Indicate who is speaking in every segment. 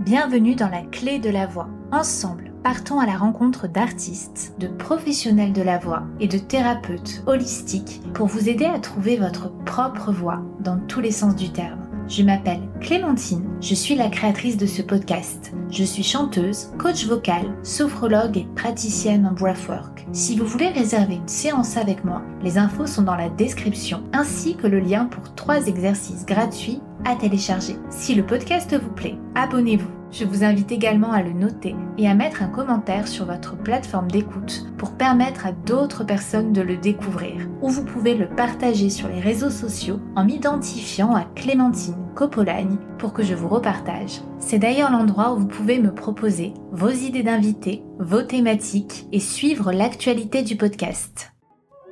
Speaker 1: Bienvenue dans la clé de la voix. Ensemble, partons à la rencontre d'artistes, de professionnels de la voix et de thérapeutes holistiques pour vous aider à trouver votre propre voix dans tous les sens du terme. Je m'appelle Clémentine, je suis la créatrice de ce podcast. Je suis chanteuse, coach vocal, sophrologue et praticienne en breathwork. Si vous voulez réserver une séance avec moi, les infos sont dans la description ainsi que le lien pour trois exercices gratuits à télécharger. Si le podcast vous plaît, abonnez-vous. Je vous invite également à le noter et à mettre un commentaire sur votre plateforme d'écoute pour permettre à d'autres personnes de le découvrir. Ou vous pouvez le partager sur les réseaux sociaux en m'identifiant à Clémentine Copolagne pour que je vous repartage. C'est d'ailleurs l'endroit où vous pouvez me proposer vos idées d'invités, vos thématiques et suivre l'actualité du podcast.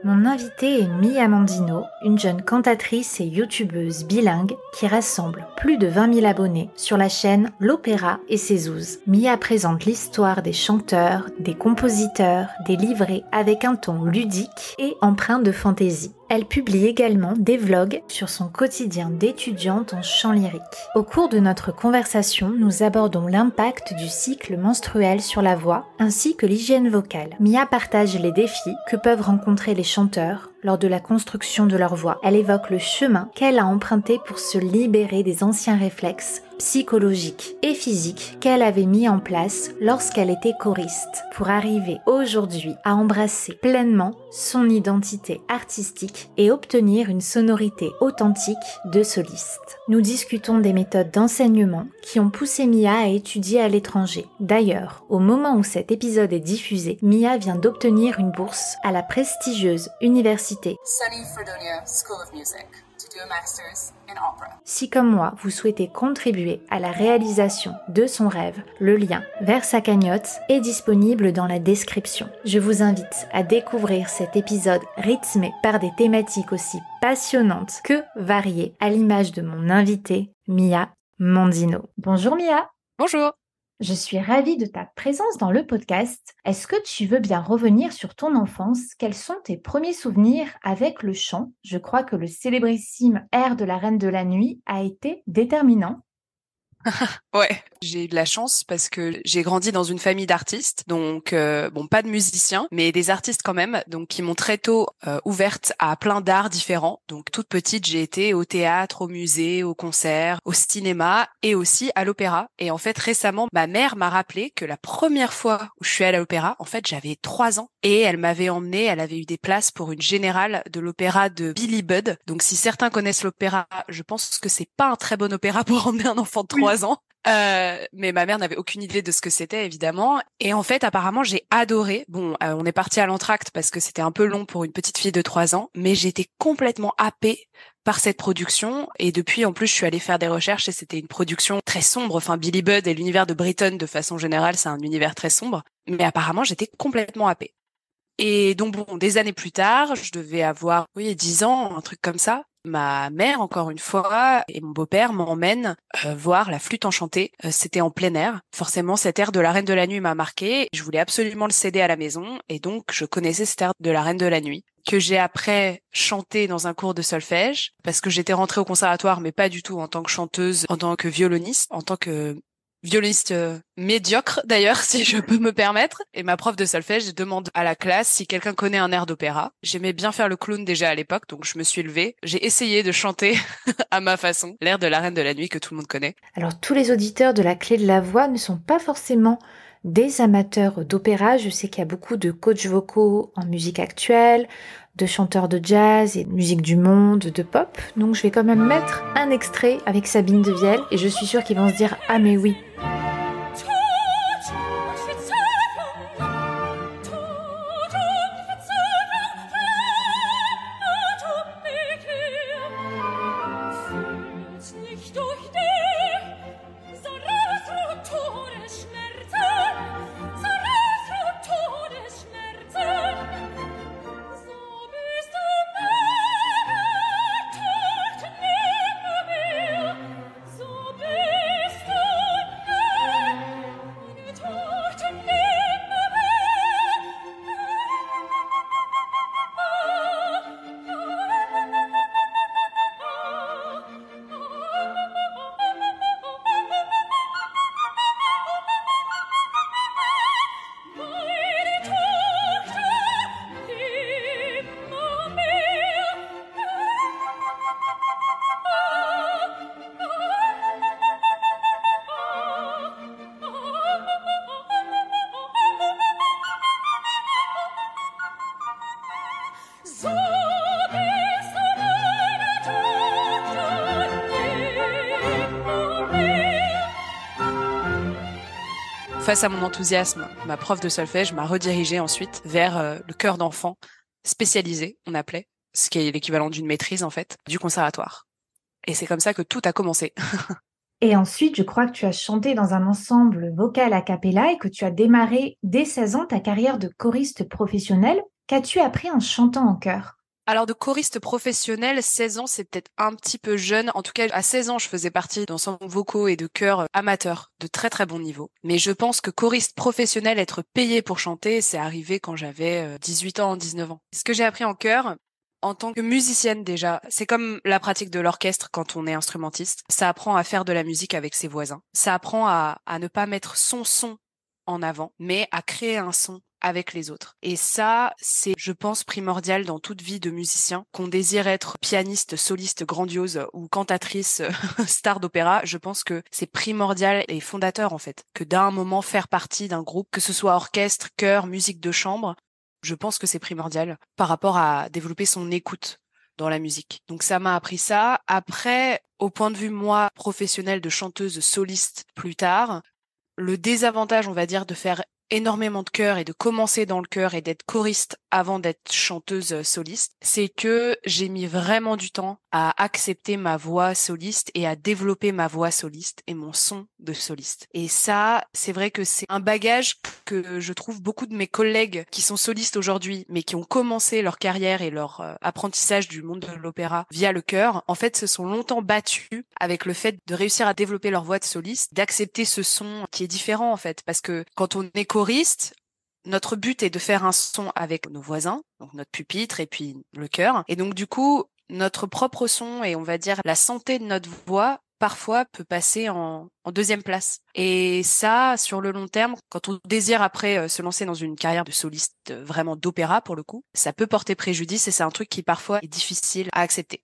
Speaker 1: Mon invité est Mia Mandino, une jeune cantatrice et youtubeuse bilingue qui rassemble plus de 20 000 abonnés sur la chaîne L'Opéra et ses ouzes. Mia présente l'histoire des chanteurs, des compositeurs, des livrets avec un ton ludique et empreint de fantaisie. Elle publie également des vlogs sur son quotidien d'étudiante en chant lyrique. Au cours de notre conversation, nous abordons l'impact du cycle menstruel sur la voix ainsi que l'hygiène vocale. Mia partage les défis que peuvent rencontrer les chanteurs lors de la construction de leur voix. Elle évoque le chemin qu'elle a emprunté pour se libérer des anciens réflexes psychologiques et physiques qu'elle avait mis en place lorsqu'elle était choriste pour arriver aujourd'hui à embrasser pleinement son identité artistique et obtenir une sonorité authentique de soliste. Nous discutons des méthodes d'enseignement qui ont poussé Mia à étudier à l'étranger. D'ailleurs, au moment où cet épisode est diffusé, Mia vient d'obtenir une bourse à la prestigieuse université School of Music. Si comme moi, vous souhaitez contribuer à la réalisation de son rêve, le lien vers sa cagnotte est disponible dans la description. Je vous invite à découvrir cet épisode rythmé par des thématiques aussi passionnantes que variées, à l'image de mon invité, Mia Mandino. Bonjour Mia.
Speaker 2: Bonjour.
Speaker 1: Je suis ravie de ta présence dans le podcast. Est-ce que tu veux bien revenir sur ton enfance? Quels sont tes premiers souvenirs avec le chant? Je crois que le célébrissime air de la Reine de la Nuit a été déterminant.
Speaker 2: ouais, j'ai eu de la chance parce que j'ai grandi dans une famille d'artistes, donc euh, bon pas de musiciens, mais des artistes quand même, donc qui m'ont très tôt euh, ouverte à plein d'arts différents. Donc toute petite, j'ai été au théâtre, au musée, au concert, au cinéma et aussi à l'opéra. Et en fait récemment, ma mère m'a rappelé que la première fois où je suis allée à l'opéra, en fait j'avais trois ans et elle m'avait emmenée, elle avait eu des places pour une générale de l'opéra de Billy Budd. Donc si certains connaissent l'opéra, je pense que c'est pas un très bon opéra pour emmener un enfant de trois ans. Euh, mais ma mère n'avait aucune idée de ce que c'était évidemment. Et en fait, apparemment, j'ai adoré. Bon, euh, on est parti à l'entracte parce que c'était un peu long pour une petite fille de 3 ans, mais j'étais complètement happée par cette production. Et depuis, en plus, je suis allée faire des recherches et c'était une production très sombre. Enfin, Billy Budd et l'univers de Britton, de façon générale, c'est un univers très sombre. Mais apparemment, j'étais complètement happée. Et donc bon, des années plus tard, je devais avoir oui 10 ans, un truc comme ça. Ma mère, encore une fois, et mon beau-père m'emmènent euh, voir la flûte enchantée. Euh, c'était en plein air. Forcément, cet air de la Reine de la Nuit m'a marqué. Je voulais absolument le céder à la maison, et donc je connaissais cet air de la Reine de la Nuit que j'ai après chanté dans un cours de solfège parce que j'étais rentrée au conservatoire mais pas du tout en tant que chanteuse, en tant que violoniste, en tant que violoniste euh, médiocre d'ailleurs, si je peux me permettre. Et ma prof de solfège demande à la classe si quelqu'un connaît un air d'opéra. J'aimais bien faire le clown déjà à l'époque, donc je me suis levée. J'ai essayé de chanter à ma façon l'air de la Reine de la Nuit que tout le monde connaît.
Speaker 1: Alors tous les auditeurs de la Clé de la Voix ne sont pas forcément des amateurs d'opéra. Je sais qu'il y a beaucoup de coachs vocaux en musique actuelle, de chanteurs de jazz et de musique du monde, de pop. Donc je vais quand même mettre un extrait avec Sabine de Vielle et je suis sûre qu'ils vont se dire ah mais oui,
Speaker 2: face à mon enthousiasme, ma prof de solfège m'a redirigée ensuite vers euh, le chœur d'enfant spécialisé, on appelait, ce qui est l'équivalent d'une maîtrise en fait, du conservatoire. Et c'est comme ça que tout a commencé.
Speaker 1: Et ensuite, je crois que tu as chanté dans un ensemble vocal a cappella et que tu as démarré dès 16 ans ta carrière de choriste professionnel. Qu'as-tu appris en chantant en chœur?
Speaker 2: Alors de choriste professionnel, 16 ans, c'est peut-être un petit peu jeune. En tout cas, à 16 ans, je faisais partie d'ensembles vocaux et de chœurs amateurs de très très bon niveau. Mais je pense que choriste professionnel, être payé pour chanter, c'est arrivé quand j'avais 18 euh, ans, 19 ans. Ce que j'ai appris en chœur, en tant que musicienne déjà, c'est comme la pratique de l'orchestre quand on est instrumentiste. Ça apprend à faire de la musique avec ses voisins. Ça apprend à, à ne pas mettre son son en avant, mais à créer un son avec les autres. Et ça, c'est, je pense, primordial dans toute vie de musicien. Qu'on désire être pianiste, soliste grandiose ou cantatrice star d'opéra, je pense que c'est primordial et fondateur en fait. Que d'un moment faire partie d'un groupe, que ce soit orchestre, chœur, musique de chambre, je pense que c'est primordial par rapport à développer son écoute dans la musique. Donc ça m'a appris ça. Après, au point de vue moi professionnel de chanteuse soliste plus tard, le désavantage, on va dire, de faire énormément de chœur et de commencer dans le chœur et d'être choriste avant d'être chanteuse euh, soliste, c'est que j'ai mis vraiment du temps à accepter ma voix soliste et à développer ma voix soliste et mon son de soliste. Et ça, c'est vrai que c'est un bagage que je trouve beaucoup de mes collègues qui sont solistes aujourd'hui, mais qui ont commencé leur carrière et leur euh, apprentissage du monde de l'opéra via le chœur, en fait, se sont longtemps battus avec le fait de réussir à développer leur voix de soliste, d'accepter ce son qui est différent, en fait, parce que quand on est choriste, notre but est de faire un son avec nos voisins, donc notre pupitre et puis le chœur. Et donc du coup, notre propre son et on va dire la santé de notre voix parfois peut passer en, deuxième place. Et ça, sur le long terme, quand on désire après euh, se lancer dans une carrière de soliste euh, vraiment d'opéra pour le coup, ça peut porter préjudice et c'est un truc qui parfois est difficile à accepter.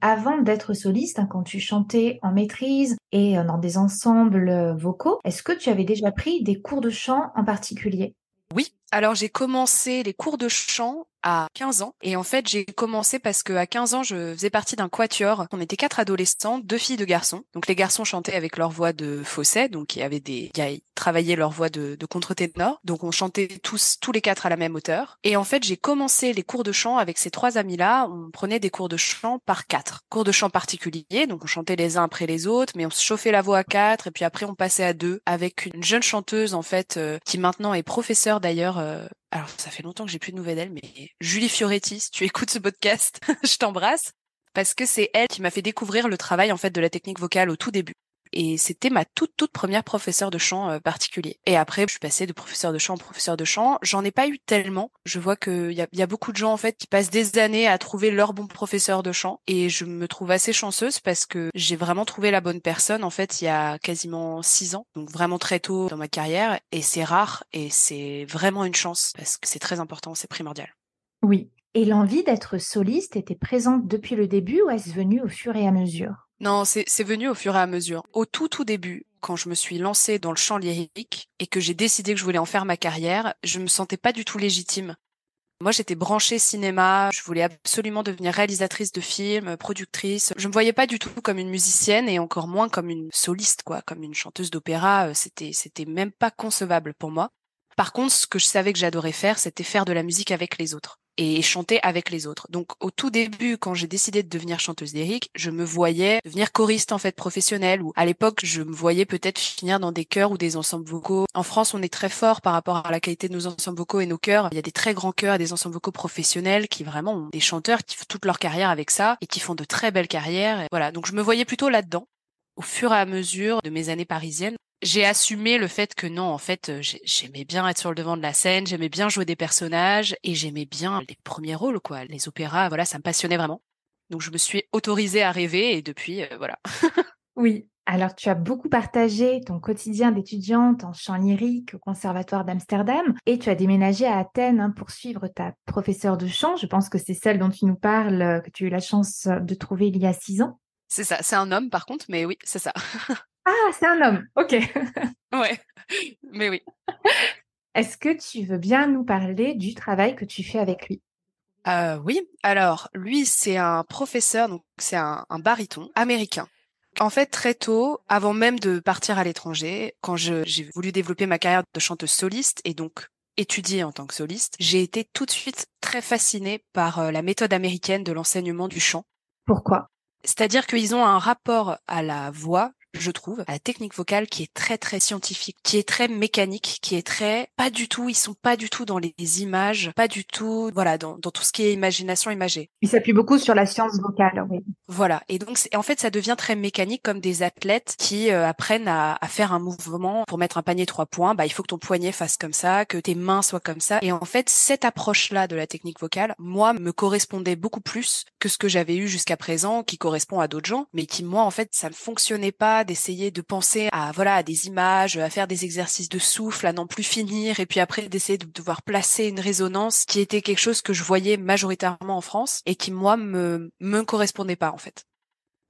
Speaker 1: Avant d'être soliste, hein, quand tu chantais en maîtrise et euh, dans des ensembles vocaux, est-ce que tu avais déjà pris des cours de chant en particulier?
Speaker 2: Oui, alors j'ai commencé les cours de chant à 15 ans. Et en fait, j'ai commencé parce que à 15 ans, je faisais partie d'un quatuor. On était quatre adolescents, deux filles, deux garçons. Donc les garçons chantaient avec leur voix de fausset, donc il y avait des, travaillaient leur voix de, de contre-ténor. Donc on chantait tous, tous les quatre à la même hauteur. Et en fait, j'ai commencé les cours de chant avec ces trois amis-là. On prenait des cours de chant par quatre. Cours de chant particuliers, donc on chantait les uns après les autres, mais on se chauffait la voix à quatre. Et puis après, on passait à deux avec une jeune chanteuse en fait euh, qui maintenant est professeure d'ailleurs euh, alors ça fait longtemps que j'ai plus de nouvelles d'elle, mais Julie Fioretti, si tu écoutes ce podcast, je t'embrasse parce que c'est elle qui m'a fait découvrir le travail en fait de la technique vocale au tout début. Et c'était ma toute toute première professeure de chant euh, particulier. Et après, je suis passée de professeur de chant en professeur de chant. J'en ai pas eu tellement. Je vois qu'il y a, y a beaucoup de gens en fait qui passent des années à trouver leur bon professeur de chant. Et je me trouve assez chanceuse parce que j'ai vraiment trouvé la bonne personne en fait il y a quasiment six ans. Donc vraiment très tôt dans ma carrière. Et c'est rare et c'est vraiment une chance parce que c'est très important, c'est primordial.
Speaker 1: Oui. Et l'envie d'être soliste était présente depuis le début ou est-ce venu au fur et à mesure?
Speaker 2: Non, c'est venu au fur et à mesure. Au tout tout début, quand je me suis lancée dans le chant lyrique et que j'ai décidé que je voulais en faire ma carrière, je me sentais pas du tout légitime. Moi, j'étais branchée cinéma, je voulais absolument devenir réalisatrice de films, productrice. Je me voyais pas du tout comme une musicienne et encore moins comme une soliste, quoi, comme une chanteuse d'opéra. Euh, c'était, c'était même pas concevable pour moi. Par contre, ce que je savais que j'adorais faire, c'était faire de la musique avec les autres et chanter avec les autres. Donc au tout début, quand j'ai décidé de devenir chanteuse lyrique, je me voyais devenir choriste en fait professionnelle ou à l'époque, je me voyais peut-être finir dans des chœurs ou des ensembles vocaux. En France, on est très fort par rapport à la qualité de nos ensembles vocaux et nos chœurs. Il y a des très grands chœurs et des ensembles vocaux professionnels qui vraiment ont des chanteurs qui font toute leur carrière avec ça et qui font de très belles carrières. Voilà, donc je me voyais plutôt là-dedans au fur et à mesure de mes années parisiennes, j'ai assumé le fait que non, en fait, euh, j'aimais bien être sur le devant de la scène, j'aimais bien jouer des personnages et j'aimais bien les premiers rôles, quoi. Les opéras, voilà, ça me passionnait vraiment. Donc je me suis autorisée à rêver et depuis, euh, voilà.
Speaker 1: oui. Alors, tu as beaucoup partagé ton quotidien d'étudiante en chant lyrique au Conservatoire d'Amsterdam et tu as déménagé à Athènes hein, pour suivre ta professeure de chant. Je pense que c'est celle dont tu nous parles, euh, que tu as eu la chance de trouver il y a six ans.
Speaker 2: C'est ça. C'est un homme, par contre, mais oui, c'est ça.
Speaker 1: Ah, c'est un homme. Ok.
Speaker 2: ouais, mais oui.
Speaker 1: Est-ce que tu veux bien nous parler du travail que tu fais avec lui?
Speaker 2: Euh, Oui. Alors, lui, c'est un professeur, donc c'est un, un baryton américain. En fait, très tôt, avant même de partir à l'étranger, quand j'ai voulu développer ma carrière de chanteuse soliste et donc étudier en tant que soliste, j'ai été tout de suite très fascinée par euh, la méthode américaine de l'enseignement du chant.
Speaker 1: Pourquoi?
Speaker 2: C'est-à-dire qu'ils ont un rapport à la voix je trouve, à la technique vocale qui est très très scientifique, qui est très mécanique, qui est très pas du tout, ils sont pas du tout dans les images, pas du tout, voilà, dans, dans tout ce qui est imagination imagée.
Speaker 1: Ils s'appuient beaucoup sur la science vocale, oui.
Speaker 2: Voilà, et donc en fait ça devient très mécanique comme des athlètes qui euh, apprennent à, à, faire un mouvement pour mettre un panier trois points, bah il faut que ton poignet fasse comme ça, que tes mains soient comme ça, et en fait cette approche-là de la technique vocale, moi me correspondait beaucoup plus que ce que j'avais eu jusqu'à présent, qui correspond à d'autres gens, mais qui moi en fait ça ne fonctionnait pas d'essayer de penser à voilà à des images, à faire des exercices de souffle, à n'en plus finir, et puis après d'essayer de devoir placer une résonance qui était quelque chose que je voyais majoritairement en France et qui moi me me correspondait pas en fait.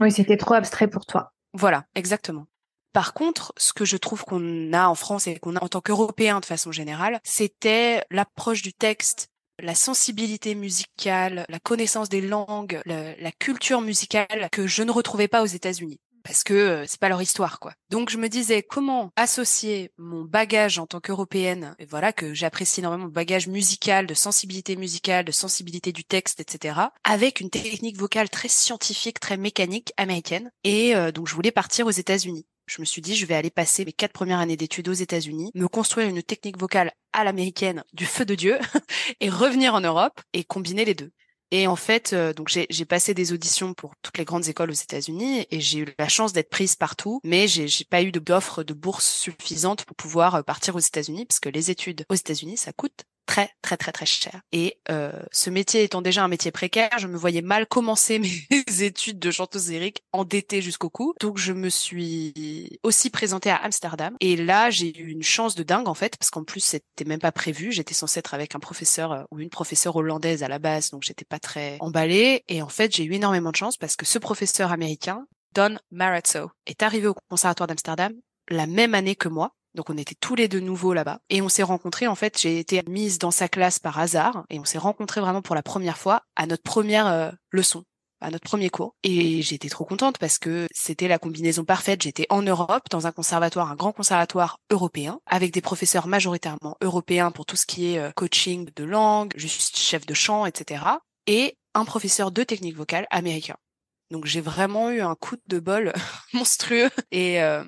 Speaker 1: Oui, c'était trop abstrait pour toi.
Speaker 2: Voilà, exactement. Par contre, ce que je trouve qu'on a en France et qu'on a en tant qu'Européens de façon générale, c'était l'approche du texte, la sensibilité musicale, la connaissance des langues, la culture musicale que je ne retrouvais pas aux États-Unis parce que c'est pas leur histoire quoi. Donc je me disais comment associer mon bagage en tant qu'européenne et voilà que j'apprécie énormément mon bagage musical, de sensibilité musicale, de sensibilité du texte, etc. avec une technique vocale très scientifique, très mécanique américaine. Et euh, donc je voulais partir aux États-Unis. Je me suis dit, je vais aller passer mes quatre premières années d'études aux États-Unis, me construire une technique vocale à l'américaine du feu de Dieu et revenir en Europe et combiner les deux. Et en fait, euh, donc j'ai passé des auditions pour toutes les grandes écoles aux États-Unis et j'ai eu la chance d'être prise partout, mais j'ai pas eu d'offre de bourse suffisante pour pouvoir euh, partir aux États-Unis parce que les études aux États-Unis ça coûte très très très très cher. Et euh, ce métier étant déjà un métier précaire, je me voyais mal commencer mes études de chanteuse lyrique endettée jusqu'au cou. Donc je me suis aussi présentée à Amsterdam. Et là, j'ai eu une chance de dingue en fait, parce qu'en plus c'était même pas prévu. J'étais censée être avec un professeur euh, ou une professeure hollandaise à la base, donc j'étais pas très emballée. Et en fait, j'ai eu énormément de chance parce que ce professeur américain, Don Marazzo, est arrivé au conservatoire d'Amsterdam la même année que moi. Donc on était tous les deux nouveaux là-bas et on s'est rencontrés. En fait, j'ai été mise dans sa classe par hasard et on s'est rencontrés vraiment pour la première fois à notre première euh, leçon à notre premier cours. Et j'étais trop contente parce que c'était la combinaison parfaite. J'étais en Europe, dans un conservatoire, un grand conservatoire européen, avec des professeurs majoritairement européens pour tout ce qui est euh, coaching de langue, juste chef de chant, etc. Et un professeur de technique vocale américain. Donc j'ai vraiment eu un coup de bol monstrueux et euh,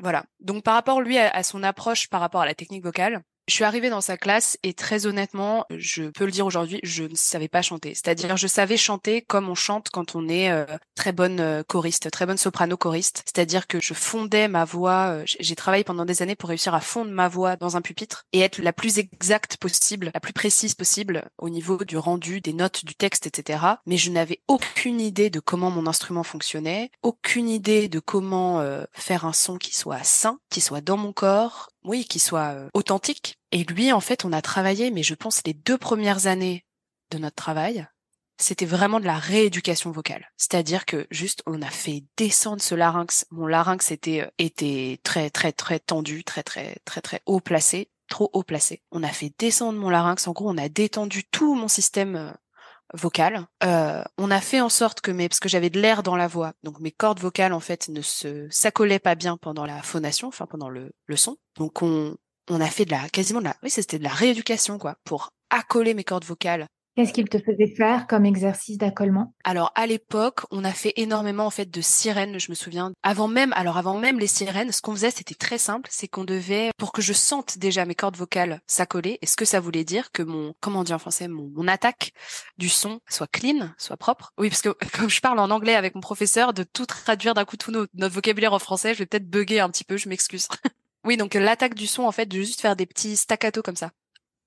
Speaker 2: voilà. Donc par rapport lui à, son approche par rapport à la technique vocale, je suis arrivée dans sa classe et très honnêtement, je peux le dire aujourd'hui, je ne savais pas chanter. C'est-à-dire, je savais chanter comme on chante quand on est euh, très bonne euh, choriste, très bonne soprano choriste. C'est-à-dire que je fondais ma voix. Euh, j'ai travaillé pendant des années pour réussir à fondre ma voix dans un pupitre et être la plus exacte possible, la plus précise possible au niveau du rendu, des notes, du texte, etc. Mais je n'avais aucune idée de comment mon instrument fonctionnait, aucune idée de comment faire un son qui soit sain, qui soit dans mon corps, oui, qui soit euh, authentique. Et lui, en fait, on a travaillé, mais je pense les deux premières années de notre travail, c'était vraiment de la rééducation vocale. C'est-à-dire que juste, on a fait descendre ce larynx. Mon larynx était, euh, était très, très, très tendu, très, très, très, très haut placé, trop haut placé. On a fait descendre mon larynx. En gros, on a détendu tout mon système euh, vocal. Euh, on a fait en sorte que mes, parce que j'avais de l'air dans la voix, donc mes cordes vocales en fait ne se s'accolaient pas bien pendant la phonation, enfin pendant le, le son. Donc on on a fait de la quasiment de la, oui c'était de la rééducation quoi, pour accoler mes cordes vocales
Speaker 1: Qu'est-ce qu'il te faisait faire comme exercice d'accollement
Speaker 2: Alors à l'époque, on a fait énormément en fait de sirènes, je me souviens. Avant même, alors avant même les sirènes, ce qu'on faisait c'était très simple, c'est qu'on devait pour que je sente déjà mes cordes vocales s'accoler. Et ce que ça voulait dire que mon comment on dit en français, mon, mon attaque du son soit clean, soit propre? Oui, parce que comme je parle en anglais avec mon professeur, de tout traduire d'un coup tout notre, notre vocabulaire en français, je vais peut-être bugger un petit peu, je m'excuse. oui, donc l'attaque du son en fait, de juste faire des petits staccato comme ça.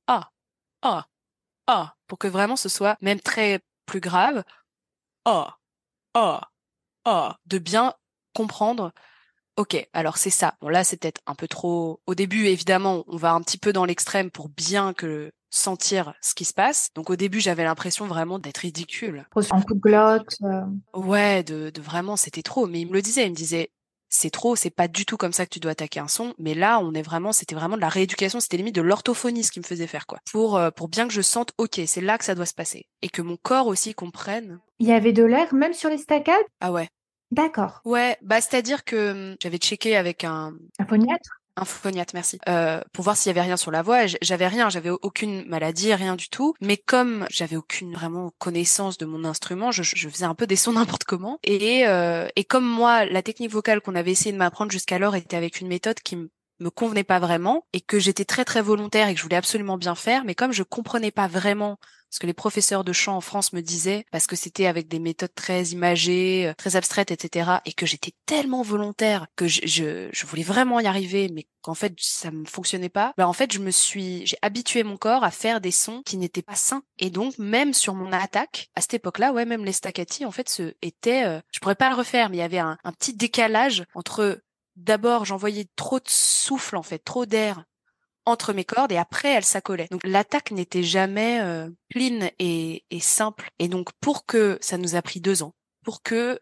Speaker 2: Ah, ah, oh, pour que vraiment ce soit même très plus grave. Oh, oh, oh, de bien comprendre. Ok, alors c'est ça. Bon là, c'est peut-être un peu trop. Au début, évidemment, on va un petit peu dans l'extrême pour bien que sentir ce qui se passe. Donc au début, j'avais l'impression vraiment d'être ridicule.
Speaker 1: En coup de glotte. Euh.
Speaker 2: Ouais, de, de vraiment, c'était trop. Mais il me le disait, il me disait, c'est trop, c'est pas du tout comme ça que tu dois attaquer un son. Mais là, on est vraiment, c'était vraiment de la rééducation, c'était limite de l'orthophonie ce qui me faisait faire quoi. Pour euh, pour bien que je sente, ok, c'est là que ça doit se passer et que mon corps aussi comprenne.
Speaker 1: Il y avait de l'air même sur les staccades.
Speaker 2: Ah ouais.
Speaker 1: D'accord.
Speaker 2: Ouais, bah c'est-à-dire que hum, j'avais checké avec un
Speaker 1: un phoniatre?
Speaker 2: Un phoniatre, merci, euh, pour voir s'il y avait rien sur la voix. J'avais rien, j'avais aucune maladie, rien du tout. Mais comme j'avais aucune vraiment connaissance de mon instrument, je, je faisais un peu des sons n'importe comment. Et, euh, et comme moi, la technique vocale qu'on avait essayé de m'apprendre jusqu'alors était avec une méthode qui me me convenait pas vraiment et que j'étais très très volontaire et que je voulais absolument bien faire, mais comme je comprenais pas vraiment ce que les professeurs de chant en France me disaient, parce que c'était avec des méthodes très imagées, euh, très abstraites, etc., et que j'étais tellement volontaire que je, je, je, voulais vraiment y arriver, mais qu'en fait ça me fonctionnait pas. Bah en fait je me suis, j'ai habitué mon corps à faire des sons qui n'étaient pas sains, et donc même sur mon attaque à cette époque-là, ouais même les staccati en fait ce était, euh, je pourrais pas le refaire, mais il y avait un, un petit décalage entre d'abord j'envoyais trop de souffle en fait, trop d'air entre mes cordes et après elle s'accolait. Donc l'attaque n'était jamais euh, clean et, et, simple. Et donc pour que ça nous a pris deux ans, pour que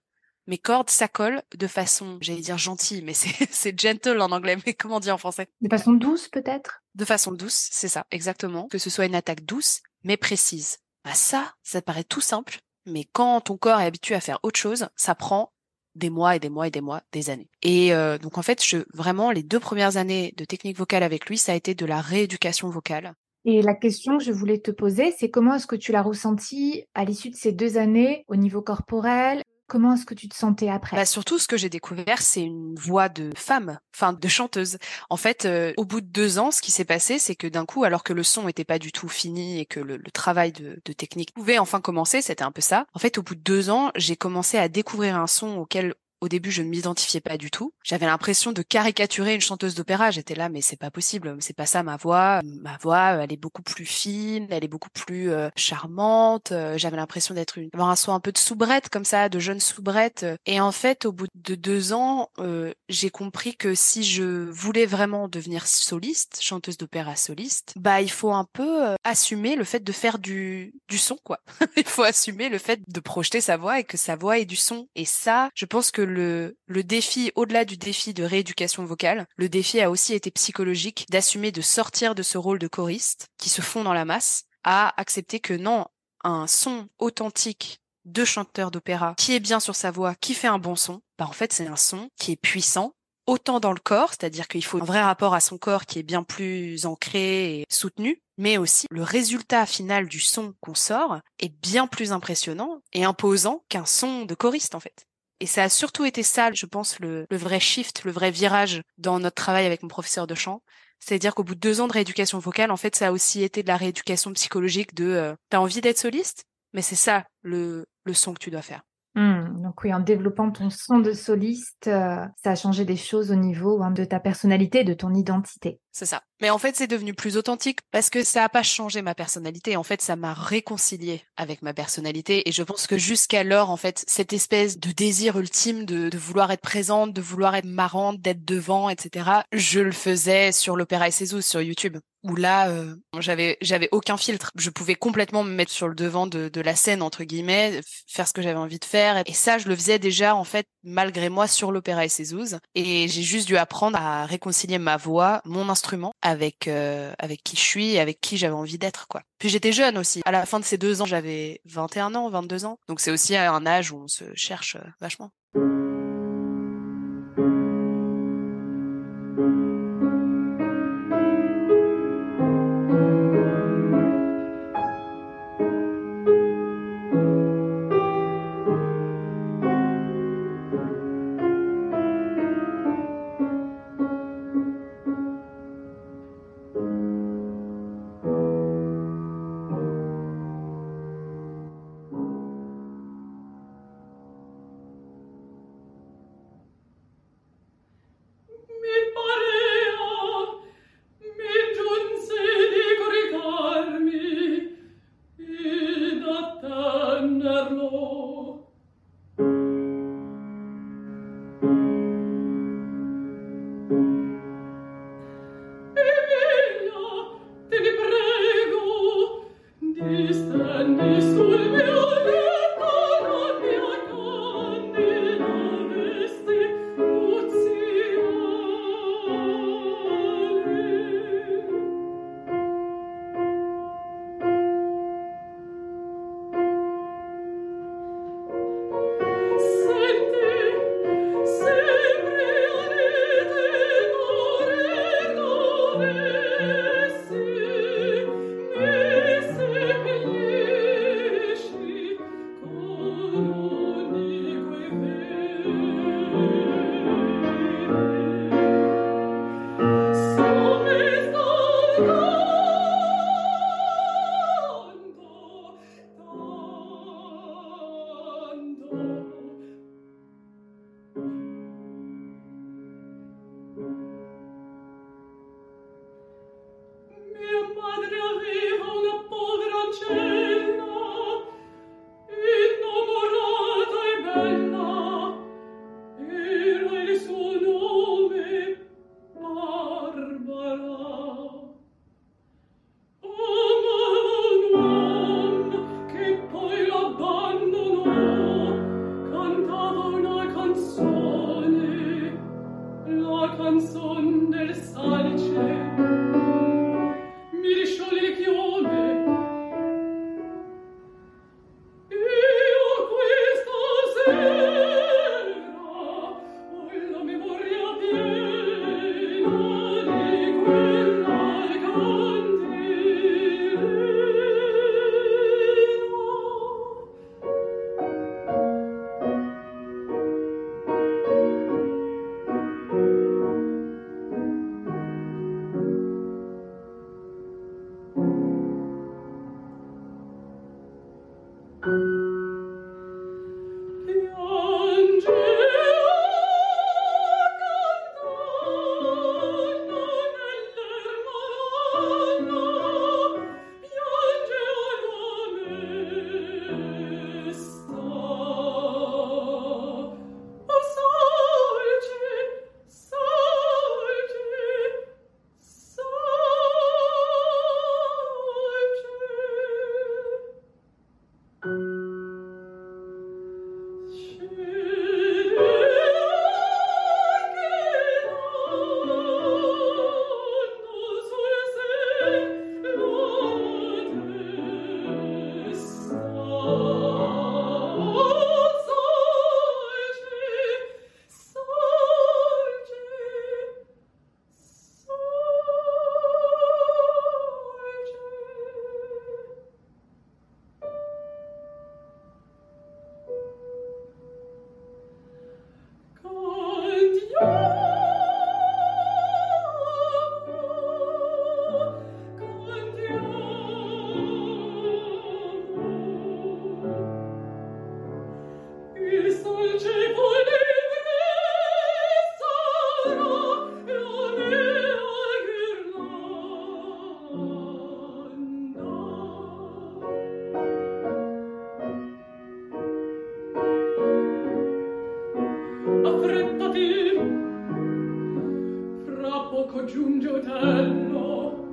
Speaker 2: mes cordes s'accolent de façon, j'allais dire gentille, mais c'est gentle en anglais, mais comment dire en français?
Speaker 1: De façon douce peut-être?
Speaker 2: De façon douce, c'est ça, exactement. Que ce soit une attaque douce, mais précise. Bah ça, ça paraît tout simple, mais quand ton corps est habitué à faire autre chose, ça prend des mois et des mois et des mois, des années. Et euh, donc en fait, je, vraiment, les deux premières années de technique vocale avec lui, ça a été de la rééducation vocale.
Speaker 1: Et la question que je voulais te poser, c'est comment est-ce que tu l'as ressenti à l'issue de ces deux années au niveau corporel Comment est-ce que tu te sentais après?
Speaker 2: Bah Surtout, ce que j'ai découvert, c'est une voix de femme, enfin de chanteuse. En fait, euh, au bout de deux ans, ce qui s'est passé, c'est que d'un coup, alors que le son n'était pas du tout fini et que le, le travail de, de, technique pouvait enfin commencer, c'était un peu ça. En fait, au bout de deux ans, j'ai commencé à découvrir un son auquel au début, je ne m'identifiais pas du tout. J'avais l'impression de caricaturer une chanteuse d'opéra. J'étais là, mais c'est pas possible. C'est pas ça ma voix. Ma voix, elle est beaucoup plus fine, elle est beaucoup plus euh, charmante. Euh, j'avais l'impression d'être une, avoir un son un peu de soubrette comme ça, de jeune soubrette. Et en fait, au bout de deux ans, euh, j'ai compris que si je voulais vraiment devenir soliste, chanteuse d'opéra soliste, bah il faut un peu assumer le fait de faire du du son, quoi. il faut assumer le fait de projeter sa voix et que sa voix ait du son. Et ça, je pense que le, le défi, au-delà du défi de rééducation vocale, le défi a aussi été psychologique d'assumer de sortir de ce rôle de choriste qui se fond dans la masse, à accepter que non, un son authentique de chanteur d'opéra qui est bien sur sa voix, qui fait un bon son, bah en fait c'est un son qui est puissant, autant dans le corps, c'est-à-dire qu'il faut un vrai rapport à son corps qui est bien plus ancré et soutenu, mais aussi le résultat final du son qu'on sort est bien plus impressionnant et imposant qu'un son de choriste en fait. Et ça a surtout été ça, je pense, le, vrai shift, le vrai virage dans notre travail avec mon professeur de chant. C'est-à-dire qu'au bout de deux ans de rééducation vocale, en fait, ça a aussi été de la rééducation psychologique de euh, t'as envie d'être soliste, mais c'est ça le, le son que tu dois faire.
Speaker 1: Mmh, donc oui, en développant ton son de soliste, euh, ça a changé des choses au niveau hein, de ta personnalité, de ton identité.
Speaker 2: C'est ça. Mais en fait, c'est devenu plus authentique parce que ça n'a pas changé ma personnalité. En fait, ça m'a réconcilié avec ma personnalité. Et je pense que jusqu'alors, en fait, cette espèce de désir ultime de, vouloir être présente, de vouloir être marrante, d'être devant, etc., je le faisais sur l'Opéra et ses sur YouTube où là euh, j'avais j'avais aucun filtre. Je pouvais complètement me mettre sur le devant de, de la scène entre guillemets faire ce que j'avais envie de faire. Et ça je le faisais déjà en fait malgré moi sur l'opéra et ses et j'ai juste dû apprendre à réconcilier ma voix mon instrument avec euh, avec qui je suis et avec qui j'avais envie d'être quoi. Puis j'étais jeune aussi. À la fin de ces deux ans j'avais 21 ans 22 ans. Donc c'est aussi un âge où on se cherche troppo congiunge
Speaker 3: otello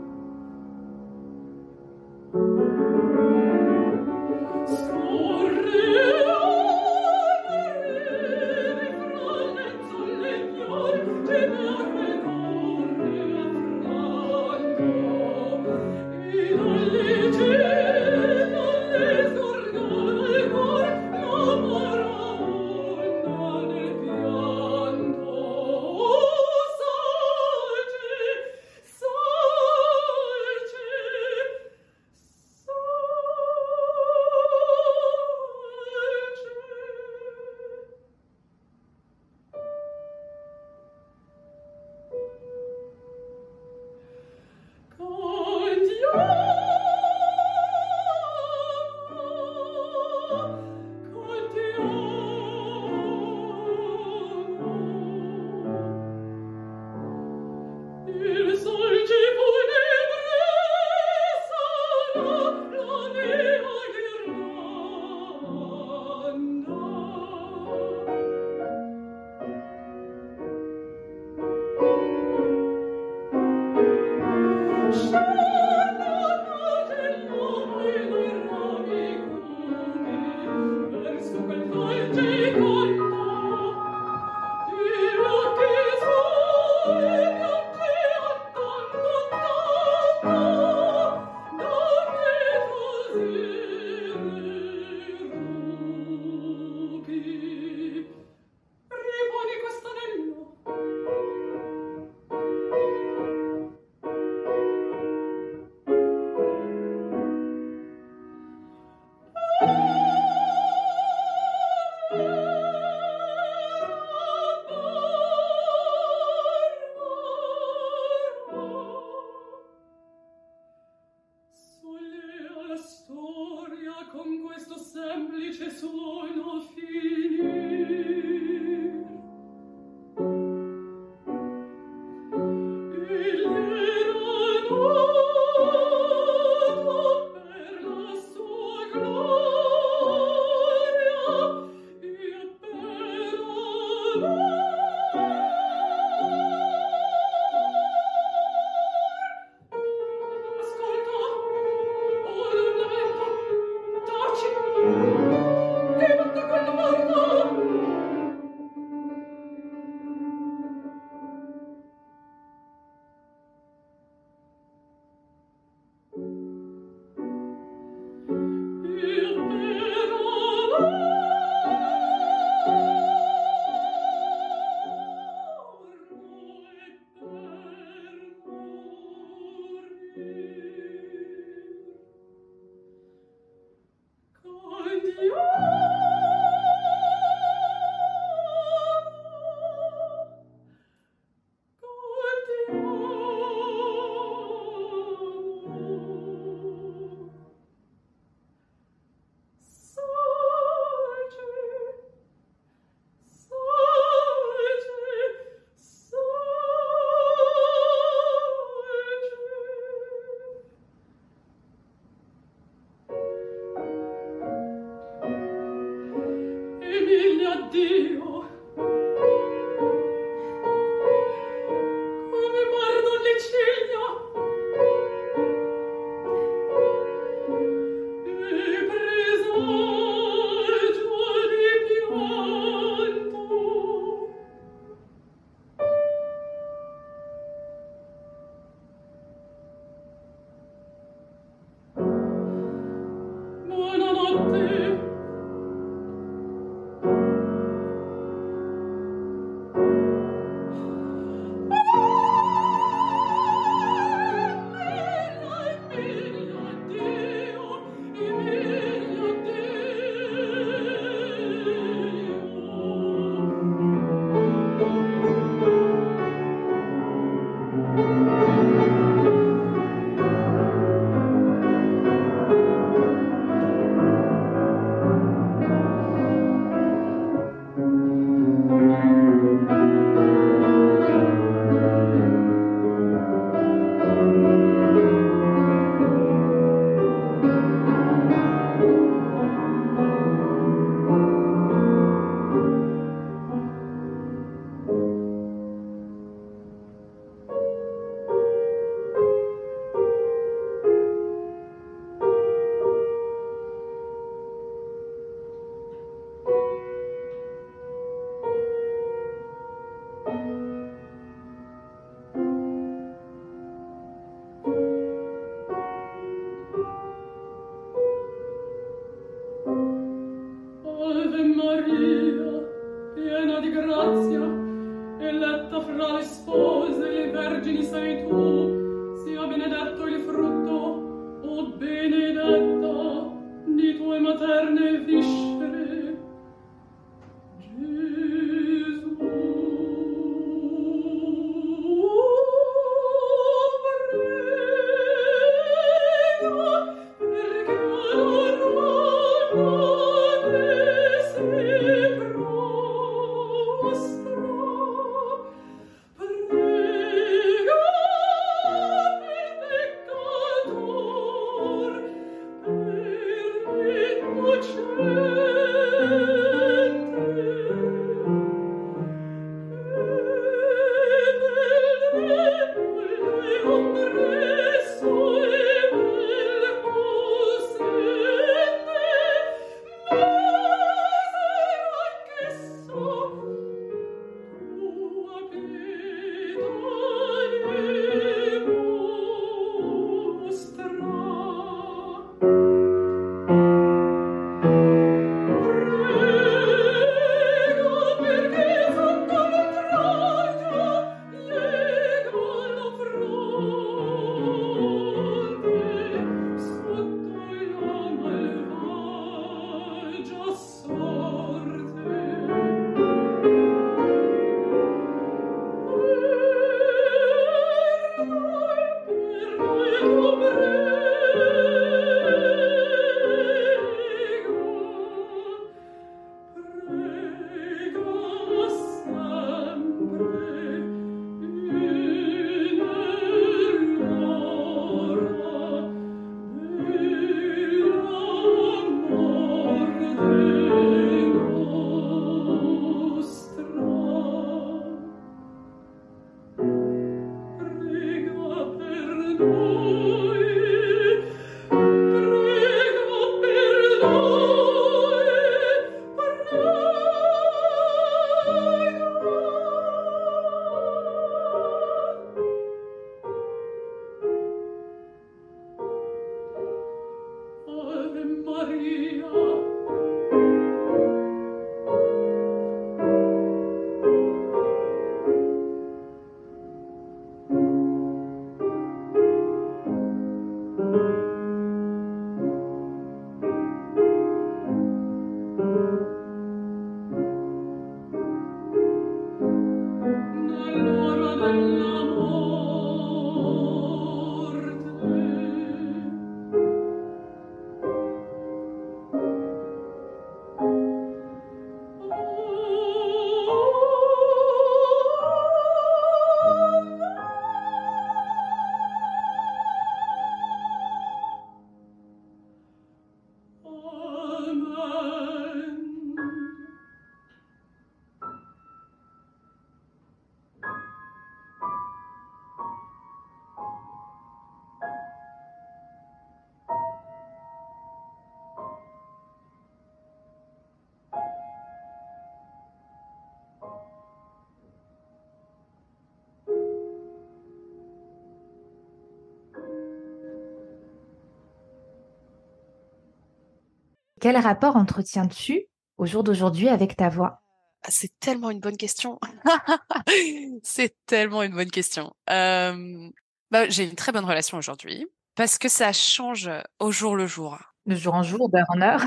Speaker 1: quel rapport entretiens-tu au jour d'aujourd'hui avec ta voix?
Speaker 2: Ah, c'est tellement une bonne question. c'est tellement une bonne question. Euh, bah, j'ai une très bonne relation aujourd'hui parce que ça change au jour le jour.
Speaker 1: De jour en jour, d'heure en heure.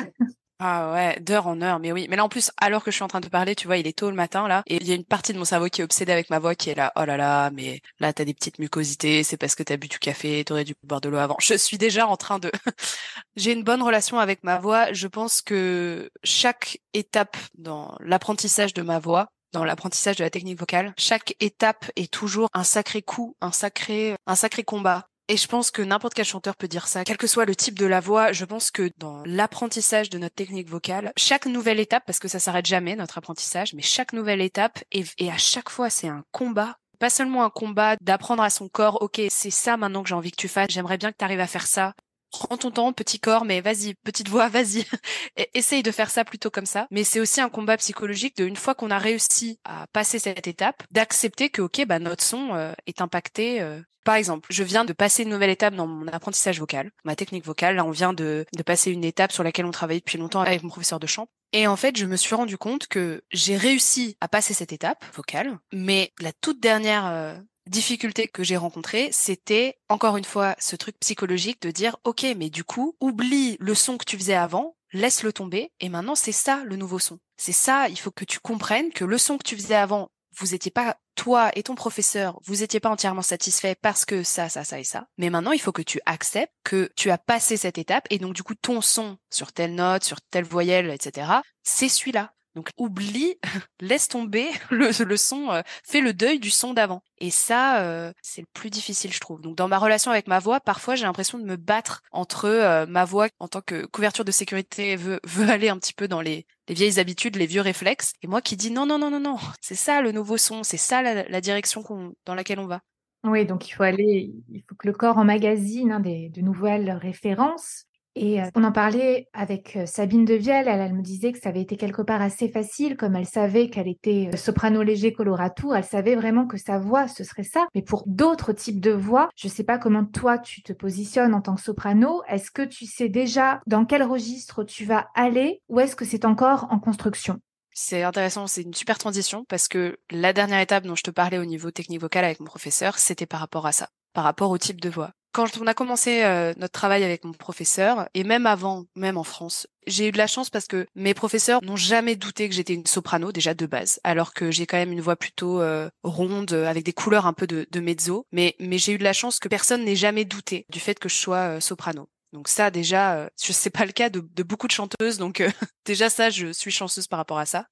Speaker 2: Ah ouais, d'heure en heure, mais oui. Mais là en plus, alors que je suis en train de te parler, tu vois, il est tôt le matin là, et il y a une partie de mon cerveau qui est obsédée avec ma voix, qui est là, oh là là, mais là t'as des petites mucosités, c'est parce que t'as bu du café, t'aurais dû boire de l'eau avant. Je suis déjà en train de. J'ai une bonne relation avec ma voix. Je pense que chaque étape dans l'apprentissage de ma voix dans l'apprentissage de la technique vocale. Chaque étape est toujours un sacré coup, un sacré, un sacré combat. Et je pense que n'importe quel chanteur peut dire ça, quel que soit le type de la voix. Je pense que dans l'apprentissage de notre technique vocale, chaque nouvelle étape, parce que ça s'arrête jamais notre apprentissage, mais chaque nouvelle étape et, et à chaque fois c'est un combat. Pas seulement un combat d'apprendre à son corps, ok, c'est ça maintenant que j'ai envie que tu fasses, j'aimerais bien que tu arrives à faire ça prends ton temps, petit corps, mais vas-y, petite voix, vas-y. Essaye de faire ça plutôt comme ça. Mais c'est aussi un combat psychologique de une fois qu'on a réussi à passer cette étape, d'accepter que ok, bah notre son euh, est impacté. Euh. Par exemple, je viens de passer une nouvelle étape dans mon apprentissage vocal, ma technique vocale. Là, on vient de, de passer une étape sur laquelle on travaille depuis longtemps avec mon professeur de chant. Et en fait, je me suis rendu compte que j'ai réussi à passer cette étape vocale, mais la toute dernière euh, difficulté que j'ai rencontrée, c'était encore une fois ce truc psychologique de dire OK, mais du coup, oublie le son que tu faisais avant, laisse-le tomber et maintenant c'est ça le nouveau son. C'est ça, il faut que tu comprennes que le son que tu faisais avant, vous étiez pas toi et ton professeur, vous étiez pas entièrement satisfait parce que ça ça ça et ça. Mais maintenant, il faut que tu acceptes que tu as passé cette étape et donc du coup ton son sur telle note, sur telle voyelle, etc. C'est celui-là. Donc oublie, laisse tomber le, son, euh, fais le deuil du son d'avant. Et ça, euh, c'est le plus difficile, je trouve. Donc dans ma relation avec ma voix, parfois j'ai l'impression de me battre entre euh, ma voix en tant que couverture de sécurité veut, veut aller un petit peu dans les, les vieilles habitudes, les vieux réflexes, et moi qui dis non, non, non, non, non, c'est ça le nouveau son, c'est ça la, direction dans laquelle on va.
Speaker 1: Oui, donc il faut aller, il faut que le corps emmagasine hein, des, de nouvelles références et euh, on en parlait avec euh, Sabine Devielle, elle, elle, me disait que ça avait été quelque part assez facile, comme elle savait qu'elle était euh, soprano léger colorato, elle savait vraiment que sa voix, ce serait ça. Mais pour d'autres types de voix, je ne sais pas comment toi tu te positionnes en tant que soprano, est-ce que tu sais déjà dans quel registre tu vas aller ou est-ce que c'est encore en construction?
Speaker 2: C'est intéressant, c'est une super transition parce que la dernière étape dont je te parlais au niveau technique vocal avec mon professeur, c'était par rapport à ça, par rapport au type de voix quand on a commencé euh, notre travail avec mon professeur, et même avant, même en France, j'ai eu de la chance parce que mes professeurs n'ont jamais douté que j'étais une soprano déjà de base, alors que j'ai quand même une voix plutôt euh, ronde avec des couleurs un peu de, de mezzo. Mais, mais j'ai eu de la chance que personne n'ait jamais douté du fait que je sois euh, soprano. Donc ça déjà, je sais pas le cas de, de beaucoup de chanteuses, donc déjà ça, je suis chanceuse par rapport à ça.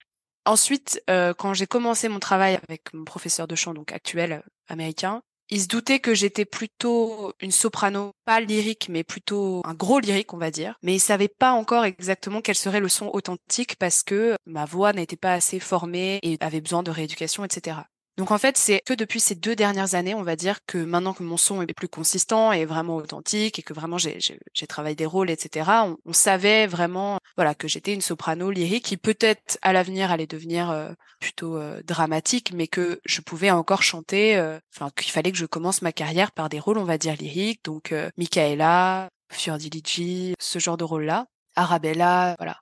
Speaker 2: Ensuite, quand j'ai commencé mon travail avec mon professeur de chant donc actuel américain, il se doutait que j'étais plutôt une soprano, pas lyrique, mais plutôt un gros lyrique, on va dire. Mais il savait pas encore exactement quel serait le son authentique parce que ma voix n'était pas assez formée et avait besoin de rééducation, etc. Donc en fait, c'est que depuis ces deux dernières années, on va dire que maintenant que mon son est plus consistant et vraiment authentique et que vraiment j'ai travaillé des rôles, etc. On, savait vraiment, voilà, que j'étais une soprano lyrique qui peut-être à l'avenir allait devenir euh, plutôt euh, dramatique, mais que je pouvais encore chanter. Euh, enfin, qu'il fallait que je commence ma carrière par des rôles, on va dire lyriques, donc Michaela, Fiordiligi, ce genre de rôle-là, Arabella, voilà.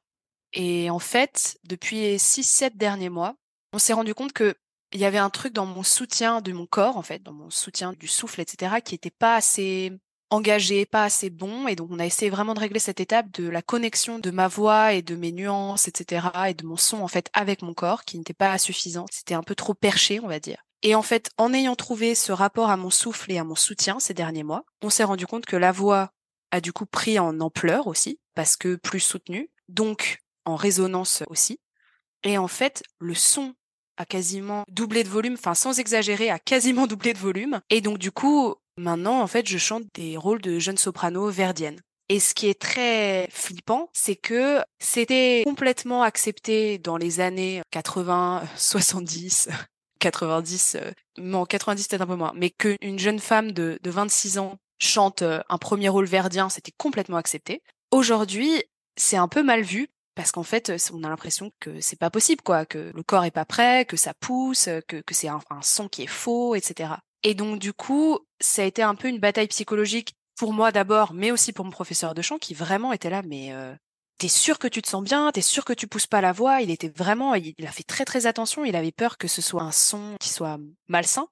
Speaker 2: Et en fait, depuis six, sept derniers mois, on s'est rendu compte que il y avait un truc dans mon soutien de mon corps, en fait, dans mon soutien du souffle, etc., qui était pas assez engagé, pas assez bon. Et donc, on a essayé vraiment de régler cette étape de la connexion de ma voix et de mes nuances, etc., et de mon son, en fait, avec mon corps, qui n'était pas suffisant. C'était un peu trop perché, on va dire. Et en fait, en ayant trouvé ce rapport à mon souffle et à mon soutien ces derniers mois, on s'est rendu compte que la voix a du coup pris en ampleur aussi, parce que plus soutenue, donc en résonance aussi. Et en fait, le son a quasiment doublé de volume, enfin sans exagérer, a quasiment doublé de volume. Et donc du coup, maintenant, en fait, je chante des rôles de jeune soprano verdienne. Et ce qui est très flippant, c'est que c'était complètement accepté dans les années 80, 70, 90, non 90 peut-être un peu moins, mais qu'une jeune femme de, de 26 ans chante euh, un premier rôle verdien, c'était complètement accepté. Aujourd'hui, c'est un peu mal vu parce qu'en fait, on a l'impression que c'est pas possible, quoi, que le corps est pas prêt, que ça pousse, que, que c'est un, son qui est faux, etc. Et donc du coup, ça a été un peu une bataille psychologique pour moi d'abord, mais aussi pour mon professeur de chant qui vraiment était là, mais euh, t'es sûr que tu te sens bien, t'es sûr que tu pousses pas la voix? Il était vraiment, il, a fait très très attention. Il avait peur que ce soit un son qui soit malsain.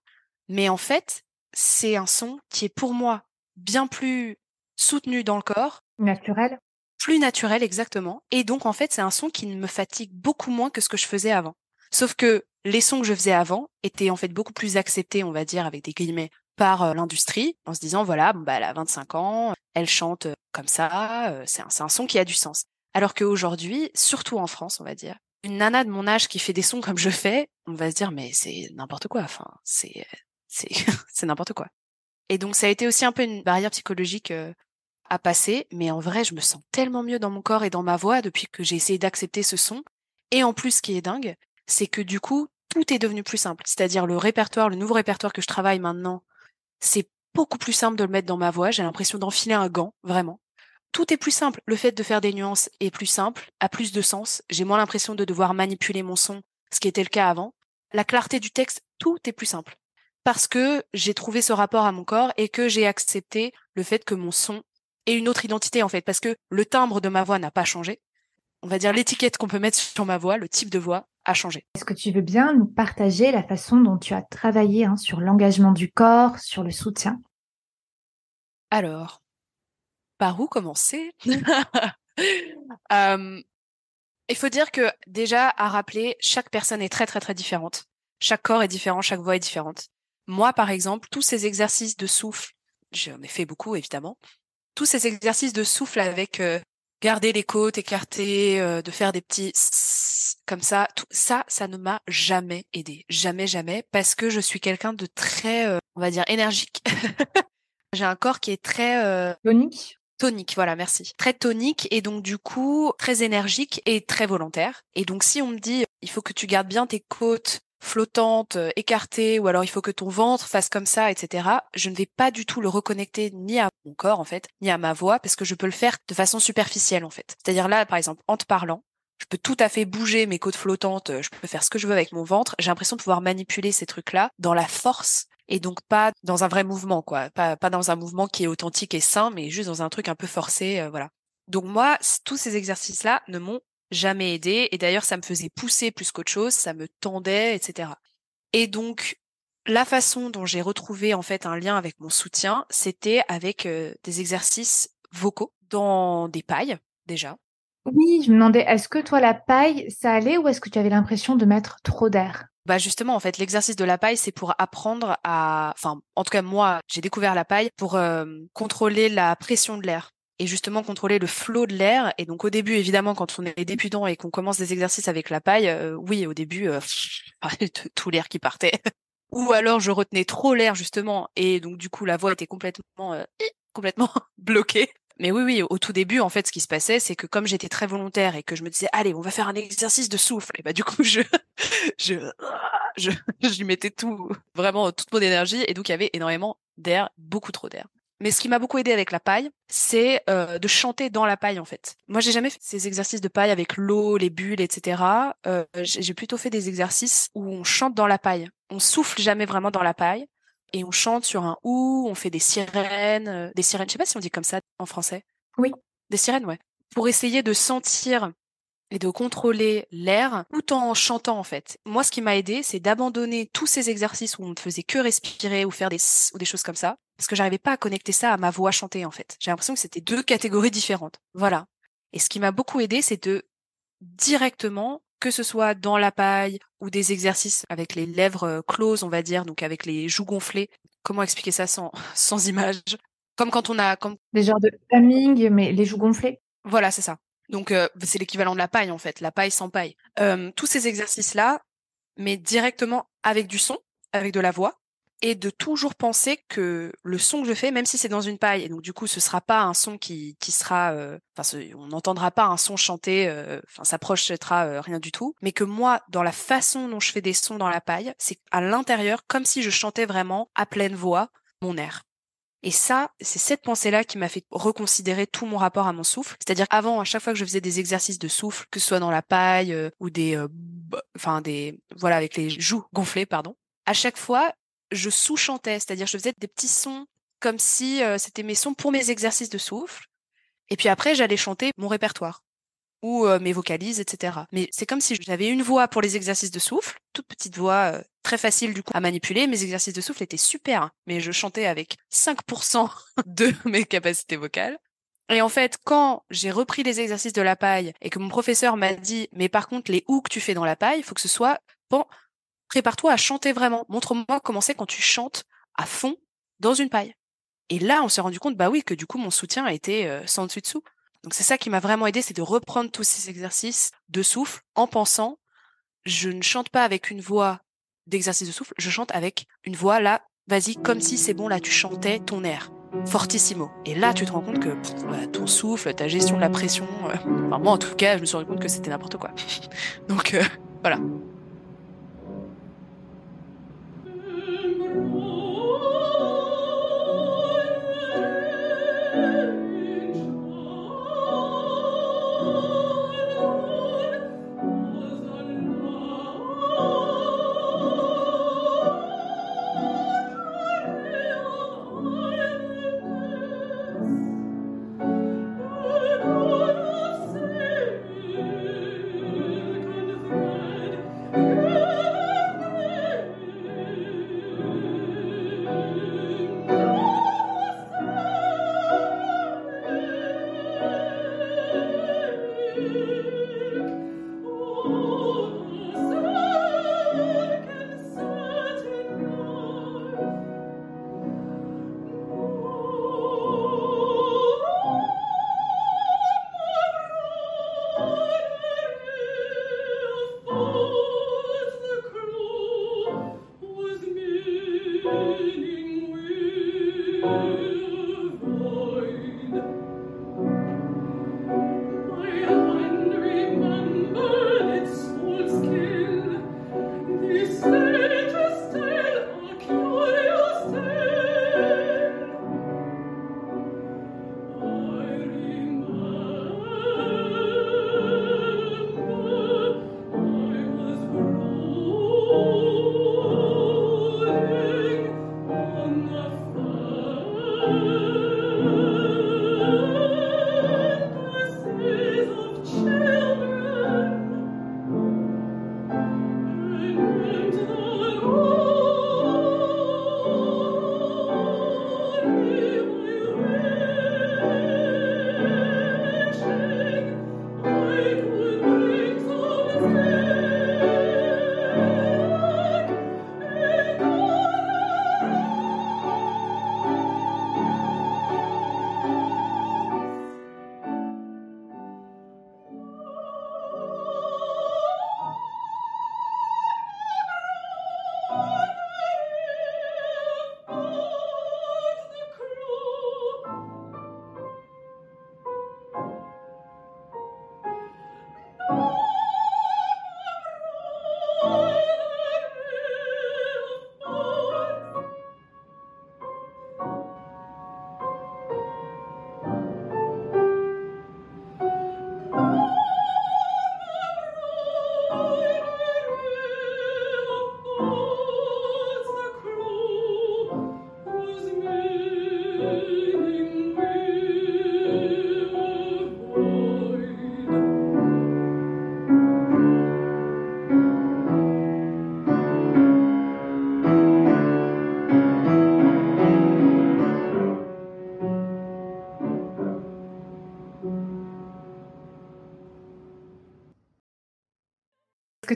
Speaker 2: Mais en fait, c'est un son qui est pour moi bien plus soutenu dans le corps.
Speaker 1: Naturel.
Speaker 2: Plus naturel, exactement. Et donc, en fait, c'est un son qui me fatigue beaucoup moins que ce que je faisais avant. Sauf que les sons que je faisais avant étaient en fait beaucoup plus acceptés, on va dire, avec des guillemets, par euh, l'industrie, en se disant, voilà, bah, elle a 25 ans, elle chante euh, comme ça, euh, c'est un, un son qui a du sens. Alors qu'aujourd'hui, surtout en France, on va dire, une nana de mon âge qui fait des sons comme je fais, on va se dire, mais c'est n'importe quoi, enfin, c'est, c'est, c'est n'importe quoi. Et donc, ça a été aussi un peu une barrière psychologique à passer, mais en vrai, je me sens tellement mieux dans mon corps et dans ma voix depuis que j'ai essayé d'accepter ce son. Et en plus, ce qui est dingue, c'est que du coup, tout est devenu plus simple. C'est-à-dire le répertoire, le nouveau répertoire que je travaille maintenant, c'est beaucoup plus simple de le mettre dans ma voix. J'ai l'impression d'enfiler un gant, vraiment. Tout est plus simple. Le fait de faire des nuances est plus simple, a plus de sens. J'ai moins l'impression de devoir manipuler mon son, ce qui était le cas avant. La clarté du texte, tout est plus simple. Parce que j'ai trouvé ce rapport à mon corps et que j'ai accepté le fait que mon son ait une autre identité, en fait. Parce que le timbre de ma voix n'a pas changé. On va dire l'étiquette qu'on peut mettre sur ma voix, le type de voix, a changé.
Speaker 1: Est-ce que tu veux bien nous partager la façon dont tu as travaillé hein, sur l'engagement du corps, sur le soutien?
Speaker 2: Alors, par où commencer? Euh, Il faut dire que déjà, à rappeler, chaque personne est très très très différente. Chaque corps est différent, chaque voix est différente. Moi, par exemple, tous ces exercices de souffle, j'en ai fait beaucoup évidemment, tous ces exercices de souffle avec euh, garder les côtes écartées, euh, de faire des petits comme ça, tout ça, ça ne m'a jamais aidé, jamais, jamais, parce que je suis quelqu'un de très, euh, on va dire, énergique. J'ai un corps qui est très
Speaker 1: euh, tonique.
Speaker 2: Tonique, voilà, merci. Très tonique et donc du coup très énergique et très volontaire. Et donc si on me dit il faut que tu gardes bien tes côtes flottantes, écartées, ou alors il faut que ton ventre fasse comme ça, etc. Je ne vais pas du tout le reconnecter ni à mon corps en fait, ni à ma voix, parce que je peux le faire de façon superficielle en fait. C'est-à-dire là, par exemple, en te parlant, je peux tout à fait bouger mes côtes flottantes, je peux faire ce que je veux avec mon ventre. J'ai l'impression de pouvoir manipuler ces trucs-là dans la force et donc pas dans un vrai mouvement, quoi. Pas, pas dans un mouvement qui est authentique et sain, mais juste dans un truc un peu forcé, euh, voilà. Donc moi, tous ces exercices-là ne m'ont jamais aidé et d'ailleurs ça me faisait pousser plus qu'autre chose, ça me tendait, etc. Et donc la façon dont j'ai retrouvé en fait un lien avec mon soutien, c'était avec euh, des exercices vocaux dans des pailles déjà.
Speaker 1: Oui, je me demandais, est-ce que toi, la paille, ça allait ou est-ce que tu avais l'impression de mettre trop d'air?
Speaker 2: Bah justement, en fait, l'exercice de la paille, c'est pour apprendre à, enfin, en tout cas moi, j'ai découvert la paille pour euh, contrôler la pression de l'air et justement contrôler le flot de l'air. Et donc au début, évidemment, quand on est débutant et qu'on commence des exercices avec la paille, euh, oui, au début, euh, tout l'air qui partait. Ou alors je retenais trop l'air justement et donc du coup la voix était complètement complètement bloquée. Mais oui, oui, au tout début, en fait, ce qui se passait, c'est que comme j'étais très volontaire et que je me disais, allez, on va faire un exercice de souffle, et bah du coup, je, je, je, je mettais tout, vraiment toute mon énergie, et donc il y avait énormément d'air, beaucoup trop d'air. Mais ce qui m'a beaucoup aidé avec la paille, c'est euh, de chanter dans la paille en fait. Moi, j'ai jamais fait ces exercices de paille avec l'eau, les bulles, etc. Euh, j'ai plutôt fait des exercices où on chante dans la paille. On souffle jamais vraiment dans la paille et on chante sur un ou, on fait des sirènes, euh, des sirènes, je sais pas si on dit comme ça en français.
Speaker 1: Oui.
Speaker 2: Des sirènes, ouais. Pour essayer de sentir et de contrôler l'air tout en chantant en fait. Moi, ce qui m'a aidé, c'est d'abandonner tous ces exercices où on ne faisait que respirer ou faire des ou des choses comme ça, parce que j'arrivais pas à connecter ça à ma voix chantée en fait. J'ai l'impression que c'était deux catégories différentes. Voilà. Et ce qui m'a beaucoup aidé, c'est de directement que ce soit dans la paille ou des exercices avec les lèvres euh, closes, on va dire, donc avec les joues gonflées. Comment expliquer ça sans, sans image? Comme quand on a... Comme...
Speaker 1: Des genres de humming, mais les joues gonflées?
Speaker 2: Voilà, c'est ça. Donc euh, c'est l'équivalent de la paille en fait, la paille sans paille. Euh, tous ces exercices-là, mais directement avec du son, avec de la voix, et de toujours penser que le son que je fais, même si c'est dans une paille, et donc du coup ce sera pas un son qui, qui sera, euh, enfin on n'entendra pas un son chanté, euh, enfin ça projetera euh, rien du tout, mais que moi dans la façon dont je fais des sons dans la paille, c'est à l'intérieur comme si je chantais vraiment à pleine voix mon air. Et ça, c'est cette pensée-là qui m'a fait reconsidérer tout mon rapport à mon souffle. C'est-à-dire avant, à chaque fois que je faisais des exercices de souffle, que ce soit dans la paille ou des, enfin des, voilà, avec les joues gonflées, pardon, à chaque fois, je sous-chantais, c'est-à-dire je faisais des petits sons comme si euh, c'était mes sons pour mes exercices de souffle. Et puis après, j'allais chanter mon répertoire.
Speaker 3: Ou euh, mes vocalises, etc. Mais c'est comme si j'avais une voix pour les exercices de souffle, toute petite voix, euh, très facile du coup à manipuler. Mes exercices de souffle étaient super, hein, mais je chantais avec 5% de mes capacités vocales. Et en fait, quand j'ai repris les exercices de la paille et que mon professeur m'a dit, mais par contre, les ou que tu fais dans la paille, il faut que ce soit, bon, prépare-toi à chanter vraiment. Montre-moi comment c'est quand tu chantes à fond dans une paille. Et là, on s'est rendu compte, bah oui, que du coup, mon soutien a été euh, sans dessus dessous. Donc c'est ça qui m'a vraiment aidé, c'est de reprendre tous ces exercices de souffle en pensant, je ne chante pas avec une voix d'exercice de souffle, je chante avec une voix là, vas-y, comme si c'est bon, là tu chantais ton air, fortissimo. Et là tu te rends compte que bah, ton souffle, ta gestion de la pression, euh, enfin, moi en tout cas, je me suis rendu compte que c'était n'importe quoi. Donc euh, voilà.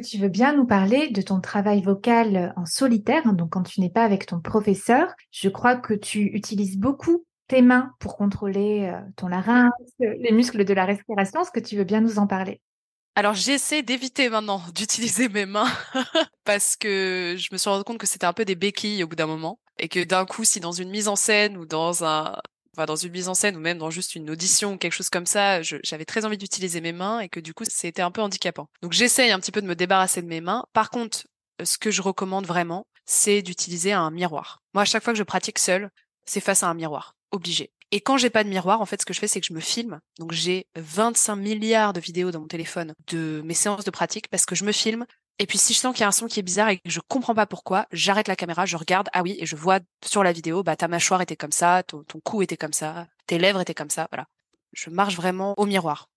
Speaker 1: Tu veux bien nous parler de ton travail vocal en solitaire, donc quand tu n'es pas avec ton professeur Je crois que tu utilises beaucoup tes mains pour contrôler euh, ton larynx, les muscles de la respiration. Est-ce que tu veux bien nous en parler?
Speaker 3: Alors j'essaie d'éviter maintenant d'utiliser mes mains parce que je me suis rendu compte que c'était un peu des béquilles au bout d'un moment et que d'un coup si dans une mise en scène ou dans un dans une mise en scène ou même dans juste une audition ou quelque chose comme ça, j'avais très envie d'utiliser mes mains et que du coup c'était un peu handicapant. Donc j'essaye un petit peu de me débarrasser de mes mains. Par contre, euh, ce que je recommande vraiment, c'est d'utiliser un miroir. Moi, à chaque fois que je pratique seule, c'est face à un miroir, obligé. Et quand j'ai pas de miroir, en fait, ce que je fais, c'est que je me filme. Donc j'ai 25 milliards de vidéos dans mon téléphone de mes séances de pratique parce que je me filme, et puis si je sens qu'il y a un son qui est bizarre et que je comprends pas pourquoi, j'arrête la caméra, je regarde, ah oui, et je vois sur la vidéo, bah ta mâchoire était comme ça, ton, cou était comme ça, tes lèvres étaient comme ça, voilà. Je marche vraiment au miroir.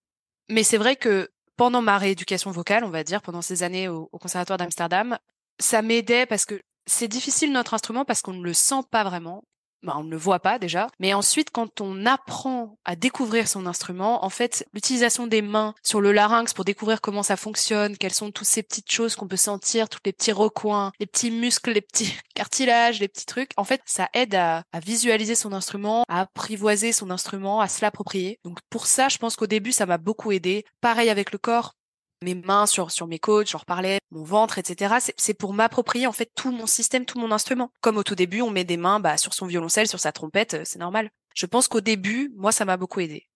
Speaker 2: Mais c'est vrai que pendant ma rééducation vocale, on va dire, pendant ces années au Conservatoire d'Amsterdam, ça m'aidait parce que c'est difficile notre instrument parce qu'on ne le sent pas vraiment. Bah, on ne le voit pas déjà. Mais ensuite, quand on apprend à découvrir son instrument, en fait, l'utilisation des mains sur le larynx pour découvrir comment ça fonctionne, quelles sont toutes ces petites choses qu'on peut sentir, tous les petits recoins, les petits muscles, les petits cartilages, les petits trucs, en fait, ça aide à, à visualiser son instrument, à apprivoiser son instrument, à se l'approprier. Donc pour ça, je pense qu'au début, ça m'a beaucoup aidé. Pareil avec le corps, mes mains sur sur mes côtes, j'en reparlais, mon ventre, etc. C'est pour m'approprier en fait tout mon système, tout mon instrument. Comme au tout début, on met des mains bah, sur son violoncelle, sur sa trompette, euh, c'est normal. Je pense qu'au début, moi, ça m'a beaucoup aidé.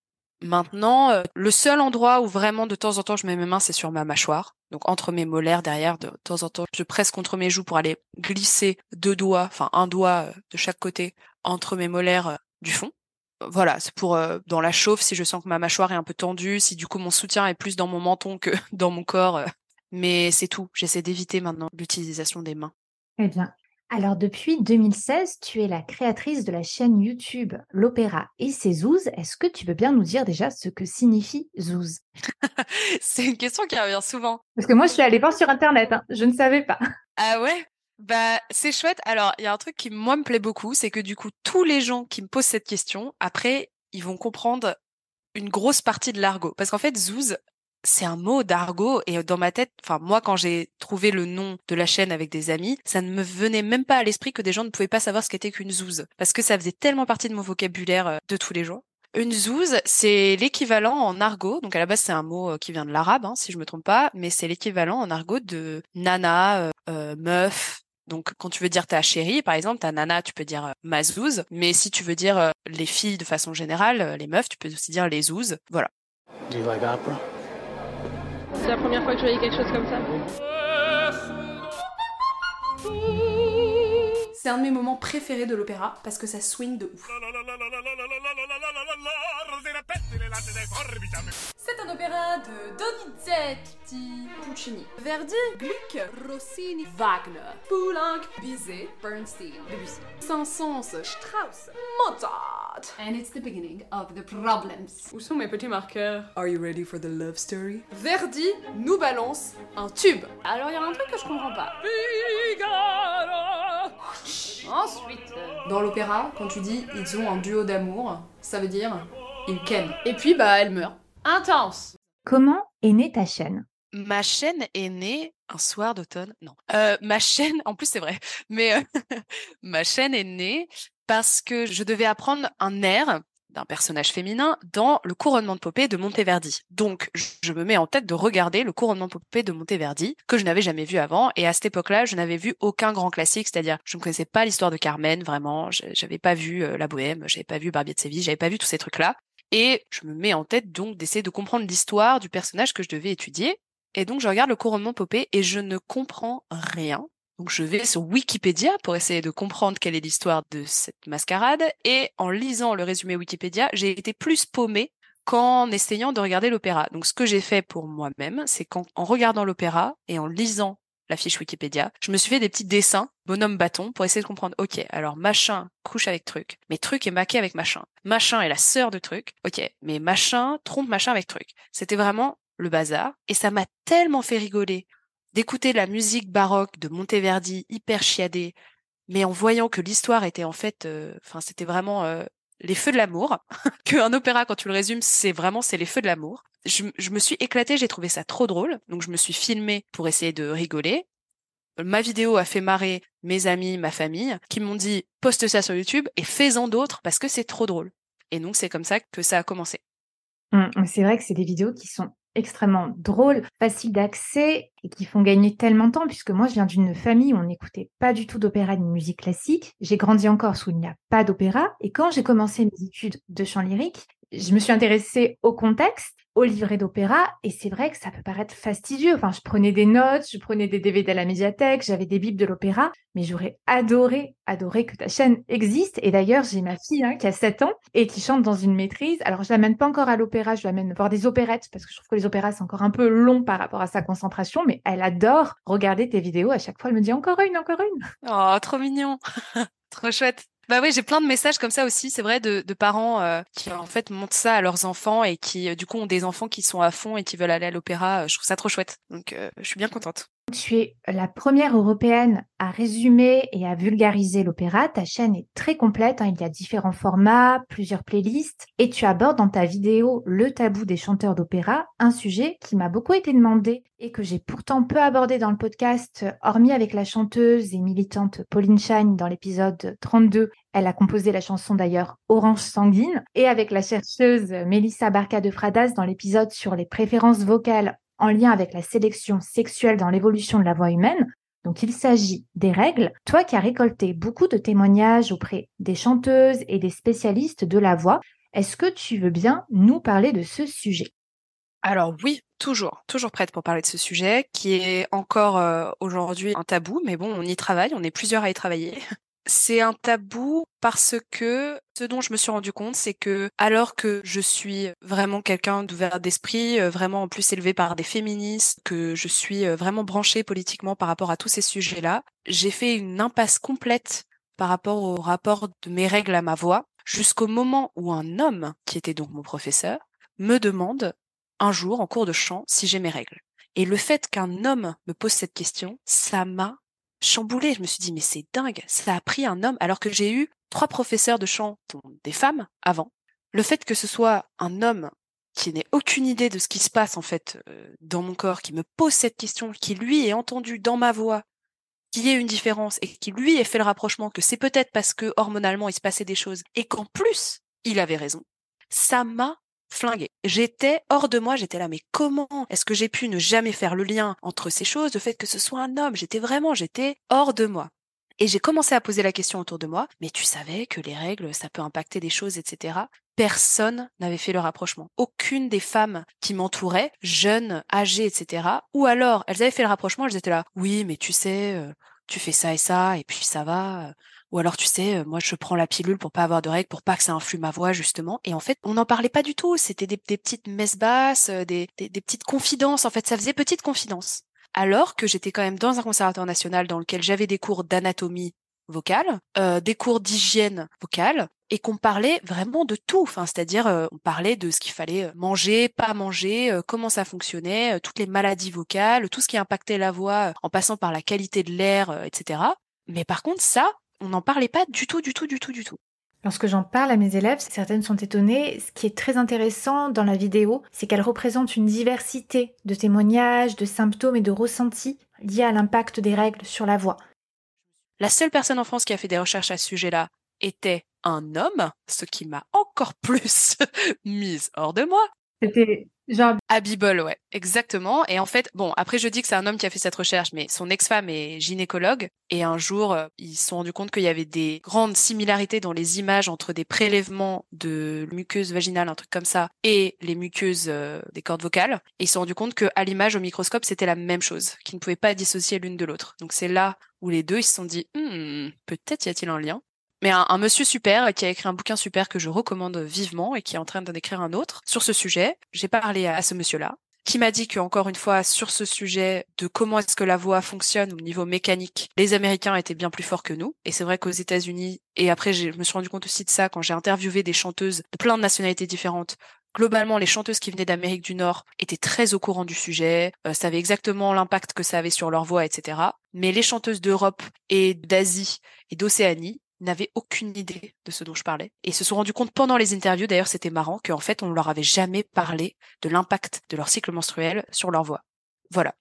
Speaker 2: Maintenant, euh, le seul endroit où vraiment de temps en temps je mets mes mains, c'est sur ma mâchoire. Donc entre mes molaires derrière, de temps en temps, je presse contre mes joues pour aller glisser deux doigts, enfin un doigt euh, de chaque côté entre mes molaires du fond voilà, c'est pour euh, dans la chauffe si je sens que ma mâchoire est un peu tendue, si du coup mon soutien est plus dans mon menton que dans mon corps. Euh. mais c'est tout. J'essaie d'éviter maintenant l'utilisation des mains.
Speaker 1: Très bien. Alors depuis 2016, tu es la créatrice de la chaîne YouTube L'Opéra et ses zouzes. Est-ce que tu veux bien nous dire déjà ce que signifie zouze
Speaker 2: C'est une question qui revient souvent.
Speaker 1: Parce que moi, je suis allée voir sur Internet, hein. je ne savais pas.
Speaker 2: Ah ouais? Bah, c'est chouette. Alors, il y a un truc qui, moi, me plaît beaucoup, c'est que du coup, tous les gens qui me posent cette question, après, ils vont comprendre une grosse partie de l'argot. Parce qu'en fait, zouz, c'est un mot d'argot et dans ma tête, enfin moi quand j'ai trouvé le nom de la chaîne avec des amis, ça ne me venait même pas à l'esprit que des gens ne pouvaient pas savoir ce qu'était qu'une zouze parce que ça faisait tellement partie de mon vocabulaire euh, de tous les jours. Une zouze, c'est l'équivalent en argot. Donc à la base, c'est un mot euh, qui vient de l'arabe, hein, si je me trompe pas, mais c'est l'équivalent en argot de nana, euh, euh meuf, donc, quand tu veux dire ta chérie, par exemple, ta nana, tu peux dire euh, ma zouze. Mais si tu veux dire euh, les filles de façon générale, euh, les meufs, tu peux aussi dire les zouzes. Voilà.
Speaker 3: C'est la première fois que je voyais quelque chose comme ça.
Speaker 4: C'est un de mes moments préférés de l'opéra parce que ça swing de ouf. C'est un opéra de Donizetti, Puccini, Verdi, Gluck, Rossini, Wagner, Poulenc, Bizet, Bernstein, Debussy, Saint-Saëns, Strauss, Mozart. And it's the beginning of the problems.
Speaker 3: Où sont mes petits marqueurs?
Speaker 4: Are you ready for the love story? Verdi nous balance un tube. Alors il y a un truc que je comprends pas. Ensuite, dans l'opéra, quand tu dis ils ont un duo d'amour, ça veut dire ils ken. Et puis bah elle meurt. Intense.
Speaker 1: Comment est née ta chaîne?
Speaker 2: Ma chaîne est née un soir d'automne. Non, euh, ma chaîne, en plus c'est vrai, mais euh, ma chaîne est née parce que je devais apprendre un air d'un personnage féminin dans le couronnement de Popée de Monteverdi. Donc, je me mets en tête de regarder le couronnement de Popée de Monteverdi, que je n'avais jamais vu avant, et à cette époque-là, je n'avais vu aucun grand classique, c'est-à-dire, je ne connaissais pas l'histoire de Carmen, vraiment, j'avais pas vu euh, La Bohème, j'avais pas vu Barbier de Séville, j'avais pas vu tous ces trucs-là. Et je me mets en tête donc d'essayer de comprendre l'histoire du personnage que je devais étudier. Et donc je regarde le couronnement Popée et je ne comprends rien. Donc je vais sur Wikipédia pour essayer de comprendre quelle est l'histoire de cette mascarade. Et en lisant le résumé Wikipédia, j'ai été plus paumée qu'en essayant de regarder l'opéra. Donc ce que j'ai fait pour moi-même, c'est qu'en regardant l'opéra et en lisant la fiche Wikipédia, je me suis fait des petits dessins, bonhomme bâton, pour essayer de comprendre, ok, alors machin couche avec truc, mais truc est maqué avec machin. Machin est la sœur de truc, ok, mais machin trompe machin avec truc. C'était vraiment le bazar, et ça m'a tellement fait rigoler d'écouter la musique baroque de Monteverdi hyper chiadée, mais en voyant que l'histoire était en fait, euh, enfin c'était vraiment euh, les feux de l'amour, qu'un opéra quand tu le résumes c'est vraiment c'est les feux de l'amour. Je, je, me suis éclatée, j'ai trouvé ça trop drôle, donc je me suis filmée pour essayer de rigoler. Ma vidéo a fait marrer mes amis, ma famille, qui m'ont dit poste ça sur YouTube et fais-en d'autres parce que c'est trop drôle. Et donc c'est comme ça que ça a commencé.
Speaker 1: Mmh, c'est vrai que c'est des vidéos qui sont extrêmement drôles, faciles d'accès et qui font gagner tellement de temps, puisque moi je viens d'une famille où on n'écoutait pas du tout d'opéra ni de musique classique. J'ai grandi encore où il n'y a pas d'opéra. Et quand j'ai commencé mes études de chant lyrique, je me suis intéressée au contexte au livret d'opéra et c'est vrai que ça peut paraître fastidieux. Enfin, je prenais des notes, je prenais des DVD à la médiathèque, j'avais des bibles de l'opéra, mais j'aurais adoré, adoré que ta chaîne existe. Et d'ailleurs, j'ai ma fille hein, qui a 7 ans et qui chante dans une maîtrise. Alors, je l'amène pas encore à l'opéra, je l'amène voir des opérettes parce que je trouve que les opéras c'est encore un peu long par rapport à sa concentration, mais elle adore regarder tes vidéos. À chaque fois, elle me dit encore une, encore une.
Speaker 2: Oh, trop mignon. trop chouette. Bah oui, j'ai plein de messages comme ça aussi, c'est vrai, de, parents euh, qui en fait montrent ça à leurs enfants et qui euh, du coup ont des enfants qui sont à fond et qui veulent aller à l'opéra. Je trouve ça trop chouette, donc je suis bien contente.
Speaker 1: Tu es la première européenne à résumer et à vulgariser l'opéra. Ta chaîne est très complète. Hein. Il y a différents formats, plusieurs playlists. Et tu abordes dans ta vidéo le tabou des chanteurs d'opéra, un sujet qui m'a beaucoup été demandé et que j'ai pourtant peu abordé dans le podcast, hormis avec la chanteuse et militante Pauline Shine dans l'épisode 32. Elle a composé la chanson d'ailleurs Orange sanguine. Et avec la chercheuse Melissa Barca de Fradas dans l'épisode sur les préférences vocales en lien avec la sélection sexuelle dans l'évolution de la voix humaine. Donc il s'agit des règles. Toi qui as récolté beaucoup de témoignages auprès des chanteuses et des spécialistes de la voix, est-ce que tu veux bien nous parler de ce sujet?
Speaker 2: Alors oui, toujours, toujours prête pour parler de ce sujet qui est encore euh, aujourd'hui un tabou, mais bon, on y travaille, on est plusieurs à y travailler. C'est un tabou parce que ce dont je me suis rendu compte, c'est que alors que je suis vraiment quelqu'un d'ouvert d'esprit, euh, vraiment en plus élevé par des féministes, que je suis euh, vraiment branchée politiquement par rapport à tous ces sujets-là, j'ai fait une impasse complète par rapport au rapport de mes règles à ma voix, jusqu'au moment où un homme, qui était donc mon professeur, me demande un jour en cours de chant si j'ai mes règles. Et le fait qu'un homme me pose cette question, ça m'a chamboulée. Je me suis dit, mais c'est dingue, ça a pris un homme, alors que j'ai eu trois professeurs de chant, dont des femmes, avant. Le fait que ce soit un homme qui n'ait aucune idée de ce qui se passe, en fait, euh, dans mon corps, qui me pose cette question, qui lui ait entendu dans ma voix qu'il y ait une différence et qui lui ait fait le rapprochement que c'est peut-être parce que hormonalement il se passait des choses et qu'en plus il avait raison, ça m'a flingué. J'étais hors de moi, j'étais là, mais comment est-ce que j'ai pu ne jamais faire le lien entre ces choses, le fait que ce soit un homme? J'étais vraiment, j'étais hors de moi. Et j'ai commencé à poser la question autour de moi, mais tu savais que les règles, ça peut impacter des choses, etc. Personne n'avait fait le rapprochement. Aucune des femmes qui m'entouraient, jeunes, âgées, etc. Ou alors, elles avaient fait le rapprochement, elles étaient là, oui, mais tu sais, euh, tu fais ça et ça, et puis ça va. Ou alors, tu sais, euh, moi, je prends la pilule pour pas avoir de règles, pour pas que ça influe ma voix, justement. Et en fait, on n'en parlait pas du tout. C'était des, petites messes basses, euh, des, des, petites confidences. En fait, ça faisait petites confidences. Alors que j'étais quand même dans un conservatoire national dans lequel j'avais des cours d'anatomie vocale, euh, des cours d'hygiène vocale, et qu'on parlait vraiment de tout. Enfin, c'est-à-dire, on parlait de ce qu'il fallait manger, pas manger, comment ça fonctionnait, toutes les maladies vocales, tout ce qui impactait la voix, en passant par la qualité de l'air, etc. Mais par contre, ça, on n'en parlait pas du tout, du tout, du tout, du tout.
Speaker 1: Lorsque j'en parle à mes élèves, certaines sont étonnées. Ce qui est très intéressant dans la vidéo, c'est qu'elle représente une diversité de témoignages, de symptômes et de ressentis liés à l'impact des règles sur la voix.
Speaker 2: La seule personne en France qui a fait des recherches à ce sujet-là était un homme, ce qui m'a encore plus mise hors de moi.
Speaker 1: C'était Genre
Speaker 2: Abibol, ouais, exactement. Et en fait, bon, après je dis que c'est un homme qui a fait cette recherche, mais son ex-femme est gynécologue. Et un jour, euh, ils se sont rendus compte qu'il y avait des grandes similarités dans les images entre des prélèvements de muqueuses vaginales, un truc comme ça, et les muqueuses euh, des cordes vocales. Et ils se sont rendus compte qu'à l'image, au microscope, c'était la même chose, qu'ils ne pouvaient pas dissocier l'une de l'autre. Donc c'est là où les deux, ils se sont dit, hmm, peut-être y a-t-il un lien. Mais un, monsieur super qui a écrit un bouquin super que je recommande vivement et qui est en train d'en écrire un autre sur ce sujet. J'ai parlé à, ce monsieur-là qui m'a dit que encore une fois sur ce sujet de comment est-ce que la voix fonctionne au niveau mécanique, les Américains étaient bien plus forts que nous. Et c'est vrai qu'aux États-Unis, et après je me suis rendu compte aussi de ça quand j'ai interviewé des chanteuses de plein de nationalités différentes. Globalement, les chanteuses qui venaient d'Amérique du Nord étaient très au courant du sujet, euh, savaient exactement l'impact que ça avait sur leur voix, etc. Mais les chanteuses d'Europe et d'Asie et d'Océanie n'avaient aucune idée de ce dont je parlais et se sont rendus compte pendant les interviews, d'ailleurs c'était marrant, qu'en fait on ne leur avait jamais parlé de l'impact de leur cycle menstruel sur leur voix. Voilà.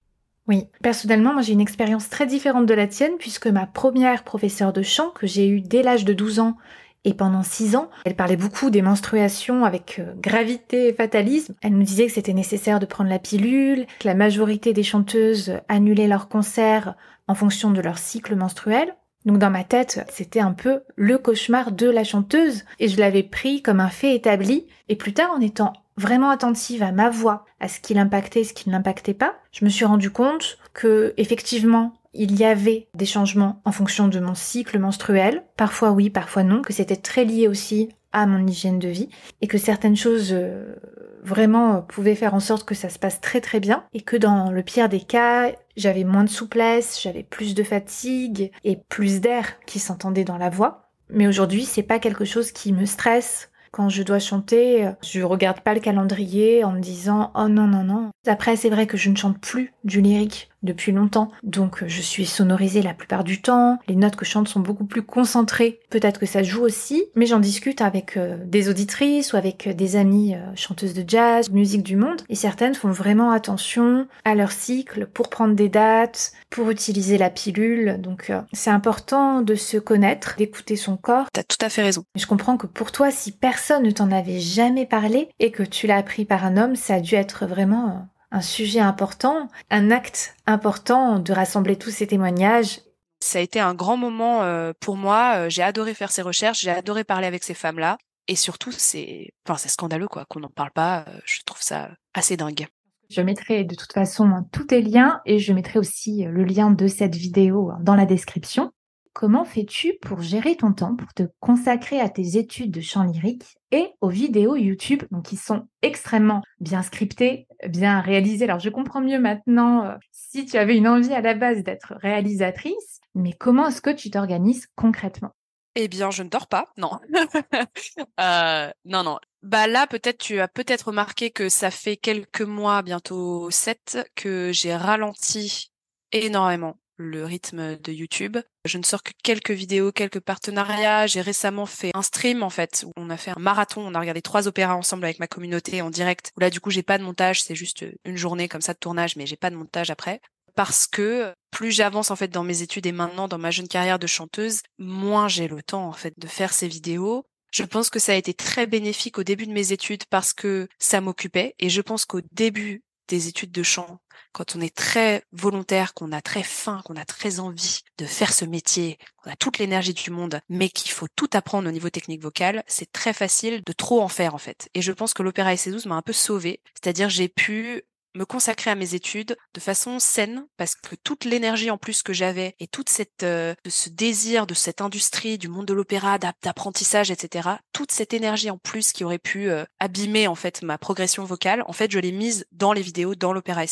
Speaker 1: Oui, personnellement, moi j'ai une expérience très différente de la tienne puisque ma première professeure de chant que j'ai eue dès l'âge de 12 ans et pendant 6 ans, elle parlait beaucoup des menstruations avec euh, gravité et fatalisme. Elle nous disait que c'était nécessaire de prendre la pilule, que la majorité des chanteuses annulaient leurs concerts en fonction de leur cycle menstruel. Donc dans ma tête, c'était un peu le cauchemar de la chanteuse et je l'avais pris comme un fait établi. Et plus tard, en étant vraiment attentive à ma voix, à ce qui l'impactait, ce qui ne l'impactait pas, je me suis rendu compte que effectivement, il y avait des changements en fonction de mon cycle menstruel, parfois oui, parfois non, que c'était très lié aussi à mon hygiène de vie et que certaines choses euh, vraiment pouvaient faire en sorte que ça se passe très très bien et que dans le pire des cas, j'avais moins de souplesse, j'avais plus de fatigue et plus d'air qui s'entendait dans la voix. Mais aujourd'hui, c'est pas quelque chose qui me stresse. Quand je dois chanter, je regarde pas le calendrier en me disant oh non non non. Après, c'est vrai que je ne chante plus du lyrique depuis longtemps. Donc je suis sonorisée la plupart du temps, les notes que je chante sont beaucoup plus concentrées. Peut-être que ça joue aussi, mais j'en discute avec euh, des auditrices ou avec euh, des amies euh, chanteuses de jazz, musique du monde, et certaines font vraiment attention à leur cycle pour prendre des dates, pour utiliser la pilule. Donc c'est important de se connaître, d'écouter son corps.
Speaker 2: T'as tout à fait raison.
Speaker 1: Je comprends que pour toi, si personne ne t'en avait jamais parlé et que tu l'as appris par un homme, ça a dû être vraiment un sujet important, un acte important de rassembler tous ces témoignages.
Speaker 2: Ça a été un grand moment euh, pour moi. Euh, j'ai adoré faire ces recherches, j'ai adoré parler avec ces femmes-là. Et surtout, c'est, enfin, c'est scandaleux quoi qu'on n'en parle pas. Euh, je trouve ça assez dingue.
Speaker 1: Je mettrai de toute façon tous tes liens et je mettrai aussi le lien de cette vidéo dans la description. Comment fais-tu pour gérer ton temps, pour te consacrer à tes études de chant lyrique et aux vidéos YouTube, donc qui sont extrêmement bien scriptées, bien réalisées? Alors je comprends mieux maintenant euh, si tu avais une envie à la base d'être réalisatrice, mais comment est-ce que tu t'organises concrètement?
Speaker 2: Eh bien, je ne dors pas, non. euh, non, non. Bah là, peut-être tu as peut-être remarqué que ça fait quelques mois, bientôt sept, que j'ai ralenti énormément le rythme de YouTube. Je ne sors que quelques vidéos, quelques partenariats. J'ai récemment fait un stream en fait où on a fait un marathon. On a regardé trois opéras ensemble avec ma communauté en direct. Où là du coup j'ai pas de montage, c'est juste une journée comme ça de tournage, mais j'ai pas de montage après. Parce que plus j'avance en fait dans mes études et maintenant dans ma jeune carrière de chanteuse, moins j'ai le temps en fait de faire ces vidéos. Je pense que ça a été très bénéfique au début de mes études parce que ça m'occupait et je pense qu'au début des études de chant, quand on est très volontaire, qu'on a très faim, qu'on a très envie de faire ce métier, qu'on a toute l'énergie du monde, mais qu'il faut tout apprendre au niveau technique vocal, c'est très facile de trop en faire en fait. Et je pense que l'opéra SC12 m'a un peu sauvé, c'est-à-dire j'ai pu me consacrer à mes études de façon saine parce que toute l'énergie en plus que j'avais et toute cette euh, ce désir de cette industrie du monde de l'opéra d'apprentissage etc toute cette énergie en plus qui aurait pu euh, abîmer en fait ma progression vocale en fait je l'ai mise dans les vidéos dans l'opéra et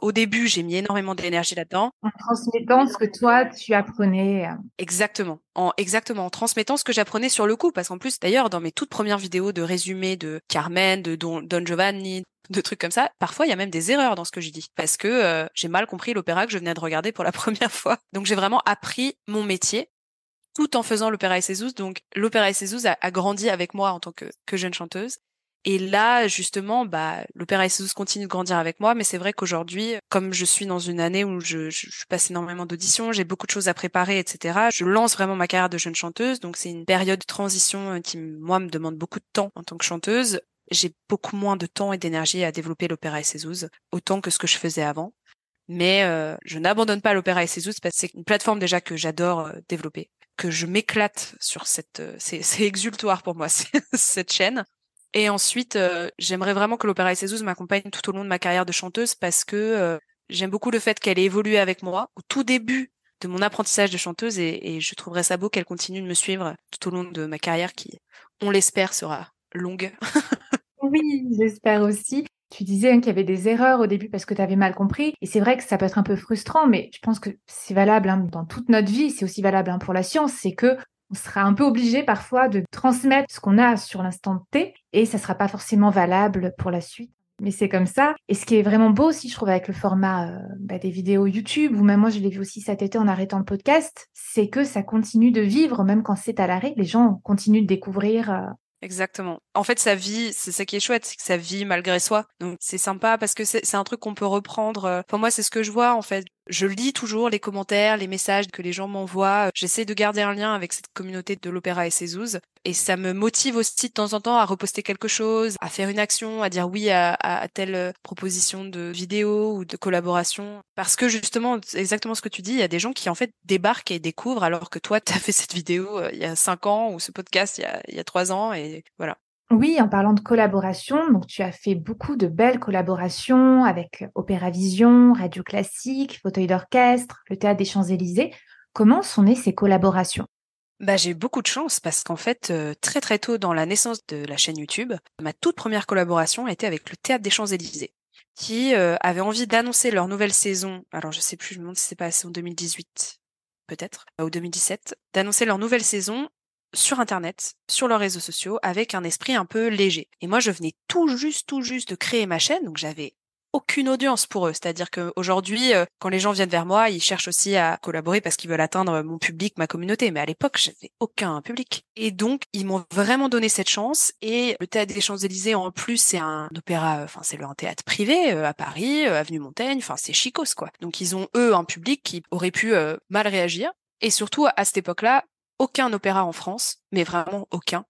Speaker 2: au début, j'ai mis énormément d'énergie là-dedans.
Speaker 1: En transmettant ce que toi, tu apprenais. Euh.
Speaker 2: Exactement. En, exactement. En transmettant ce que j'apprenais sur le coup. Parce qu'en plus, d'ailleurs, dans mes toutes premières vidéos de résumé de Carmen, de Don, Don Giovanni, de trucs comme ça. Parfois, il y a même des erreurs dans ce que je dis parce que euh, j'ai mal compris l'opéra que je venais de regarder pour la première fois. Donc, j'ai vraiment appris mon métier tout en faisant l'opéra Essézouz. Donc, l'opéra Essézouz a, a grandi avec moi en tant que, que jeune chanteuse. Et là, justement, bah, l'opéra Essézouz continue de grandir avec moi, mais c'est vrai qu'aujourd'hui, comme je suis dans une année où je, je, je passe énormément d'auditions, j'ai beaucoup de choses à préparer, etc. Je lance vraiment ma carrière de jeune chanteuse, donc c'est une période de transition euh, qui, moi, me demande beaucoup de temps en tant que chanteuse j'ai beaucoup moins de temps et d'énergie à développer l'opéra Essézouz, autant que ce que je faisais avant. Mais euh, je n'abandonne pas l'opéra Essézouz parce que c'est une plateforme déjà que j'adore euh, développer, que je m'éclate sur cette... Euh, c'est, exultoire pour moi, cette chaîne. Et ensuite, j'aimerais vraiment que l'opéra Essézouz m'accompagne tout au long de ma carrière de chanteuse parce que j'aime beaucoup le fait qu'elle ait évolué avec moi au tout début de mon apprentissage de chanteuse et, et je trouverais ça beau qu'elle continue de me suivre tout au long de ma carrière qui, on l'espère, sera longue.
Speaker 1: oui, j'espère aussi. Tu disais hein, qu'il y avait des erreurs au début parce que tu avais mal compris. Et c'est vrai que ça peut être un peu frustrant, mais je pense que c'est valable hein, dans toute notre vie. C'est aussi valable hein, pour la science. C'est que on sera un peu obligé parfois de transmettre ce qu'on a sur l'instant T et ça sera pas forcément valable pour la suite. Mais c'est comme ça. Et ce qui est vraiment beau aussi, je trouve, avec le format euh, bah, des vidéos YouTube, ou même moi, je l'ai vu aussi cet été en arrêtant le podcast, c'est que ça continue de vivre, même quand c'est à l'arrêt. Les gens continuent de découvrir euh,
Speaker 2: Exactement. En fait, sa vie, c'est ça qui est chouette, c'est que sa vie malgré soi. Donc c'est sympa parce que c'est un truc qu'on peut reprendre. Euh, pour moi, c'est ce que je vois en fait. Je lis toujours les commentaires, les messages que les gens m'envoient. J'essaie de garder un lien avec cette communauté de l'opéra et ses ouzes. Et ça me motive aussi de temps en temps à reposter quelque chose, à faire une action, à dire oui à, telle euh, proposition de vidéo ou de collaboration. Parce que justement, exactement ce que tu dis, il y a des gens qui en fait débarquent et découvrent alors que toi, tu as fait cette vidéo euh, il y a cinq ans ou ce podcast il y a, il y a trois ans et voilà.
Speaker 1: Oui, en parlant de collaboration, donc tu as fait beaucoup de belles collaborations avec Opéra Vision, Radio Classique, Fauteuil d'orchestre, le Théâtre des Champs-Élysées. Comment sont nées ces collaborations?
Speaker 2: Bah, j'ai beaucoup de chance parce qu'en fait, euh, très très tôt dans la naissance de la chaîne YouTube, ma toute première collaboration a été avec le Théâtre des Champs-Élysées, qui euh, avait envie d'annoncer leur nouvelle saison. Alors je sais plus, je me demande si c'est pas en 2018, peut-être, ou 2017, d'annoncer leur nouvelle saison sur Internet, sur leurs réseaux sociaux, avec un esprit un peu léger. Et moi, je venais tout juste, tout juste de créer ma chaîne, donc j'avais aucune audience pour eux. C'est-à-dire qu'aujourd'hui, euh, quand les gens viennent vers moi, ils cherchent aussi à collaborer parce qu'ils veulent atteindre mon public, ma communauté. Mais à l'époque, j'avais aucun public. Et donc, ils m'ont vraiment donné cette chance. Et le Théâtre des Champs-Élysées, en plus, c'est un opéra, enfin, c'est un théâtre privé euh, à Paris, euh, avenue Montaigne. Enfin, c'est chicos, quoi. Donc, ils ont, eux, un public qui aurait pu mal réagir. Et surtout, à cette époque-là, aucun opéra en France, mais vraiment aucun,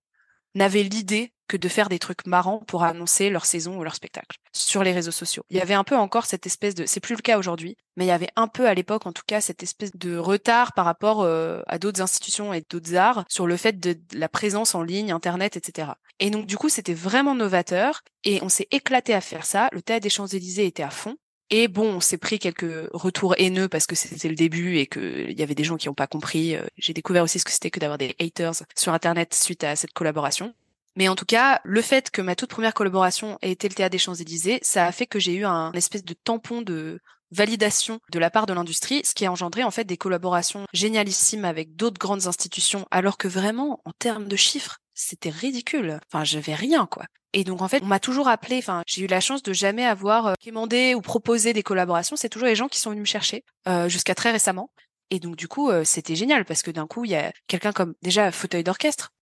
Speaker 2: n'avait l'idée que de faire des trucs marrants pour annoncer leur saison ou leur spectacle sur les réseaux sociaux. Il y avait un peu encore cette espèce de, c'est plus le cas aujourd'hui, mais il y avait un peu à l'époque en tout cas cette espèce de retard par rapport euh, à d'autres institutions et d'autres arts sur le fait de, la présence en ligne, internet, etc. Et donc du coup c'était vraiment novateur et on s'est éclaté à faire ça. Le théâtre des Champs-Élysées était à fond. Et bon, on s'est pris quelques retours haineux parce que c'était le début et qu'il y avait des gens qui n'ont pas compris. Euh, j'ai découvert aussi ce que c'était que d'avoir des haters sur Internet suite à cette collaboration. Mais en tout cas, le fait que ma toute première collaboration ait été le théâtre des Champs-Élysées, ça a fait que j'ai eu un espèce de tampon de validation de la part de l'industrie, ce qui a engendré en fait des collaborations génialissimes avec d'autres grandes institutions, alors que vraiment, en termes de chiffres, c'était ridicule. Enfin, j'avais rien, quoi. Et donc, en fait, on m'a toujours appelé, enfin, j'ai eu la chance de jamais avoir euh, ou proposé des collaborations. C'est toujours les gens qui sont venus me chercher, jusqu'à très récemment. Et donc, du coup, c'était génial parce que d'un coup, il y a quelqu'un comme, déjà, fauteuil d'orchestre.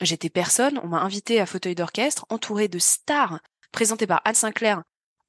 Speaker 2: J'étais personne, on m'a invité à fauteuil d'orchestre, entouré de stars, présenté par Anne Sinclair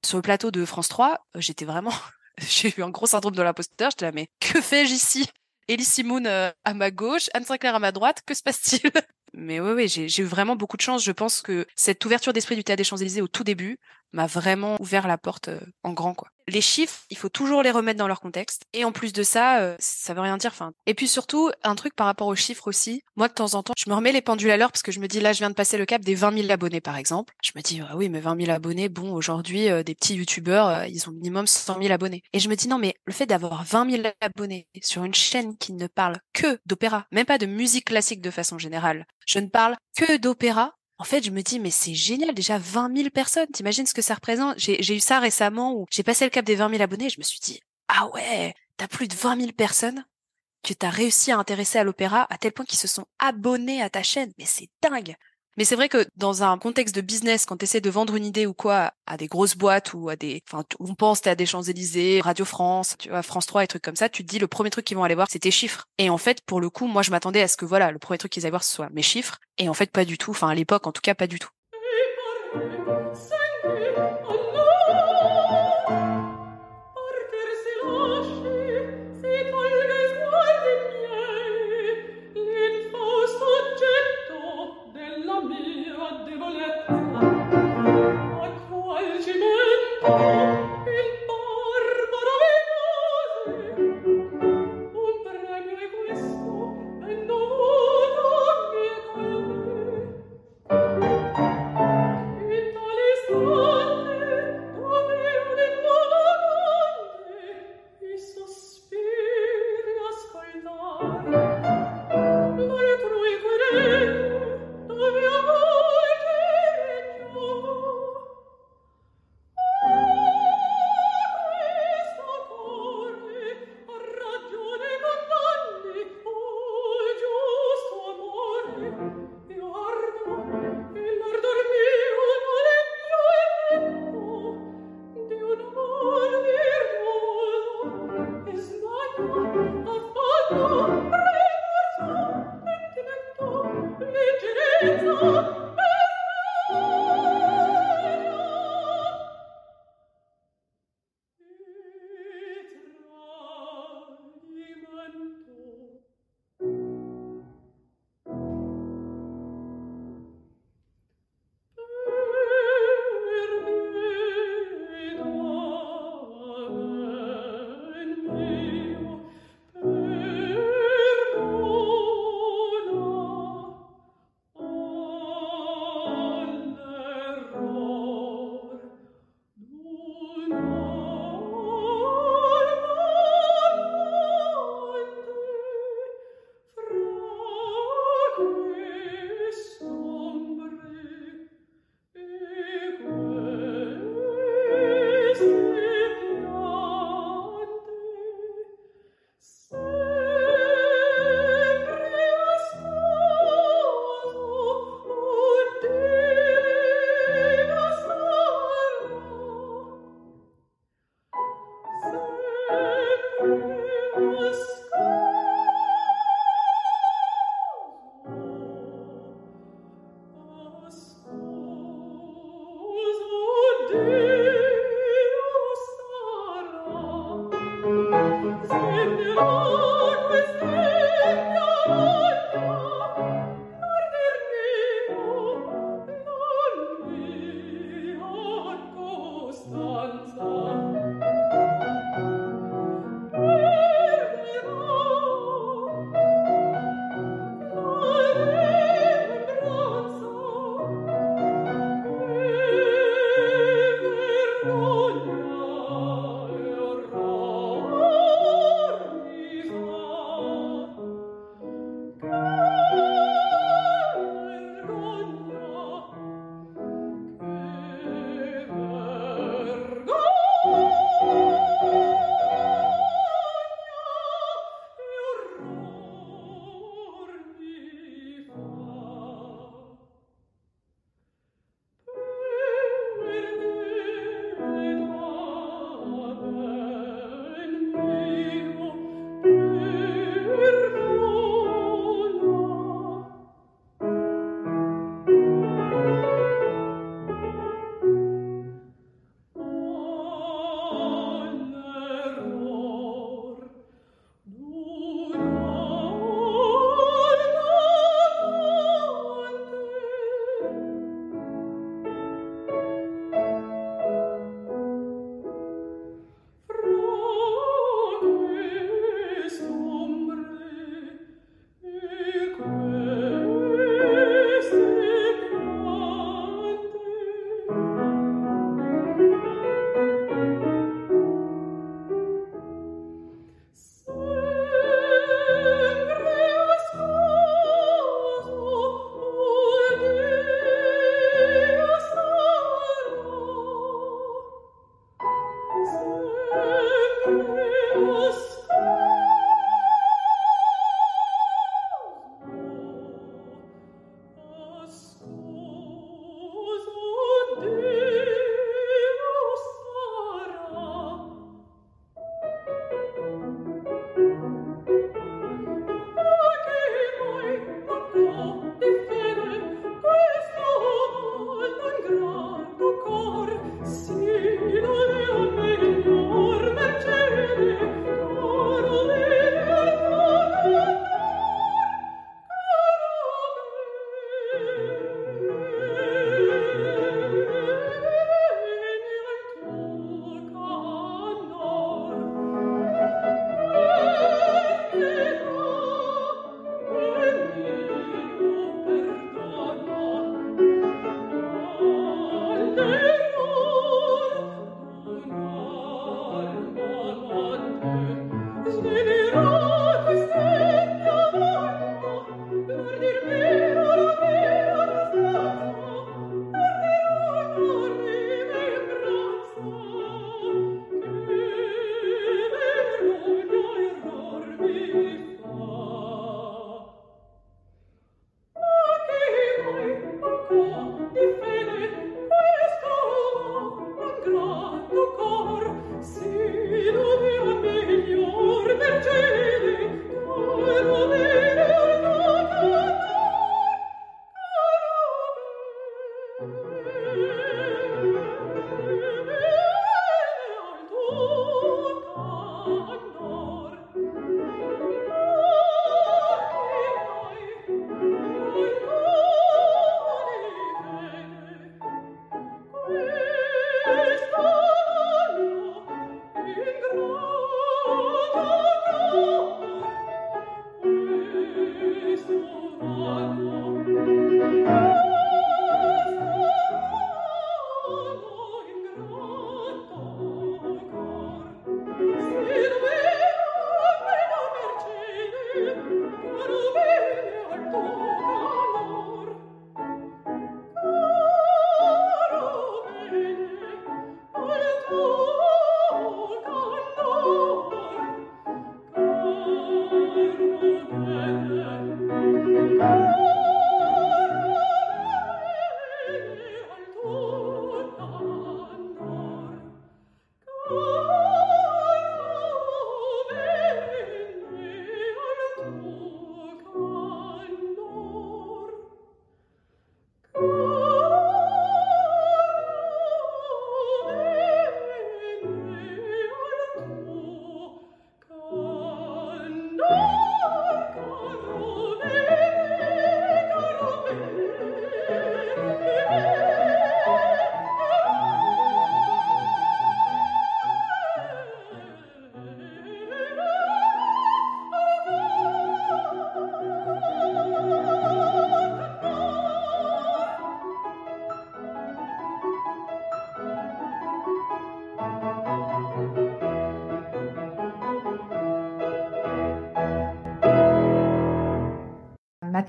Speaker 2: sur le plateau de France 3. Euh, j'étais vraiment, j'ai eu un gros syndrome de l'imposteur. J'étais là, mais que fais-je ici? Ellie Simone euh, à ma gauche, Anne Sinclair à ma droite, que se passe-t-il? Mais oui, oui, j'ai eu vraiment beaucoup de chance. Je pense que cette ouverture d'esprit du Théâtre des Champs-Élysées au tout début m'a vraiment ouvert la porte euh, en grand, quoi les chiffres, il faut toujours les remettre dans leur contexte. Et en plus de ça, euh, ça veut rien dire. Et puis surtout un truc par rapport aux chiffres aussi. Moi, de temps en temps, je me remets les pendules à l'heure parce que je me dis là, je viens de passer le cap des 20 000 abonnés, par exemple. Je me dis ah oui, mais 20 000 abonnés, bon, aujourd'hui, euh, des petits youtubeurs, ils ont minimum 100 000 abonnés. Et je me dis non, mais le fait d'avoir 20 000 abonnés sur une chaîne qui ne parle que d'opéra, même pas de musique classique de façon générale, je ne parle que d'opéra en fait, je me dis, mais c'est génial, déjà 20 000 personnes, t'imagines ce que ça représente? J'ai eu ça récemment où j'ai passé le cap des 20 000 abonnés et je me suis dit, ah ouais, t'as plus de 20 000 personnes que t'as réussi à intéresser à l'opéra à tel point qu'ils se sont abonnés à ta chaîne, mais c'est dingue mais c'est vrai que dans un contexte de business, quand tu essaies de vendre une idée ou quoi à des grosses boîtes ou à des, enfin, on pense à des Champs-Élysées, Radio France, tu vois, France 3 et trucs comme ça, tu te dis le premier truc qu'ils vont aller voir, c'est tes chiffres. Et en fait, pour le coup, moi, je m'attendais à ce que voilà, le premier truc qu'ils allaient voir, ce soit mes chiffres. Et en fait, pas du tout. Enfin, à l'époque, en tout cas, pas du tout.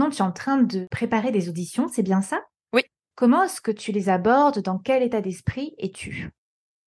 Speaker 1: Maintenant, tu es en train de préparer des auditions, c'est bien ça?
Speaker 2: Oui.
Speaker 1: Comment est-ce que tu les abordes? Dans quel état d'esprit es-tu?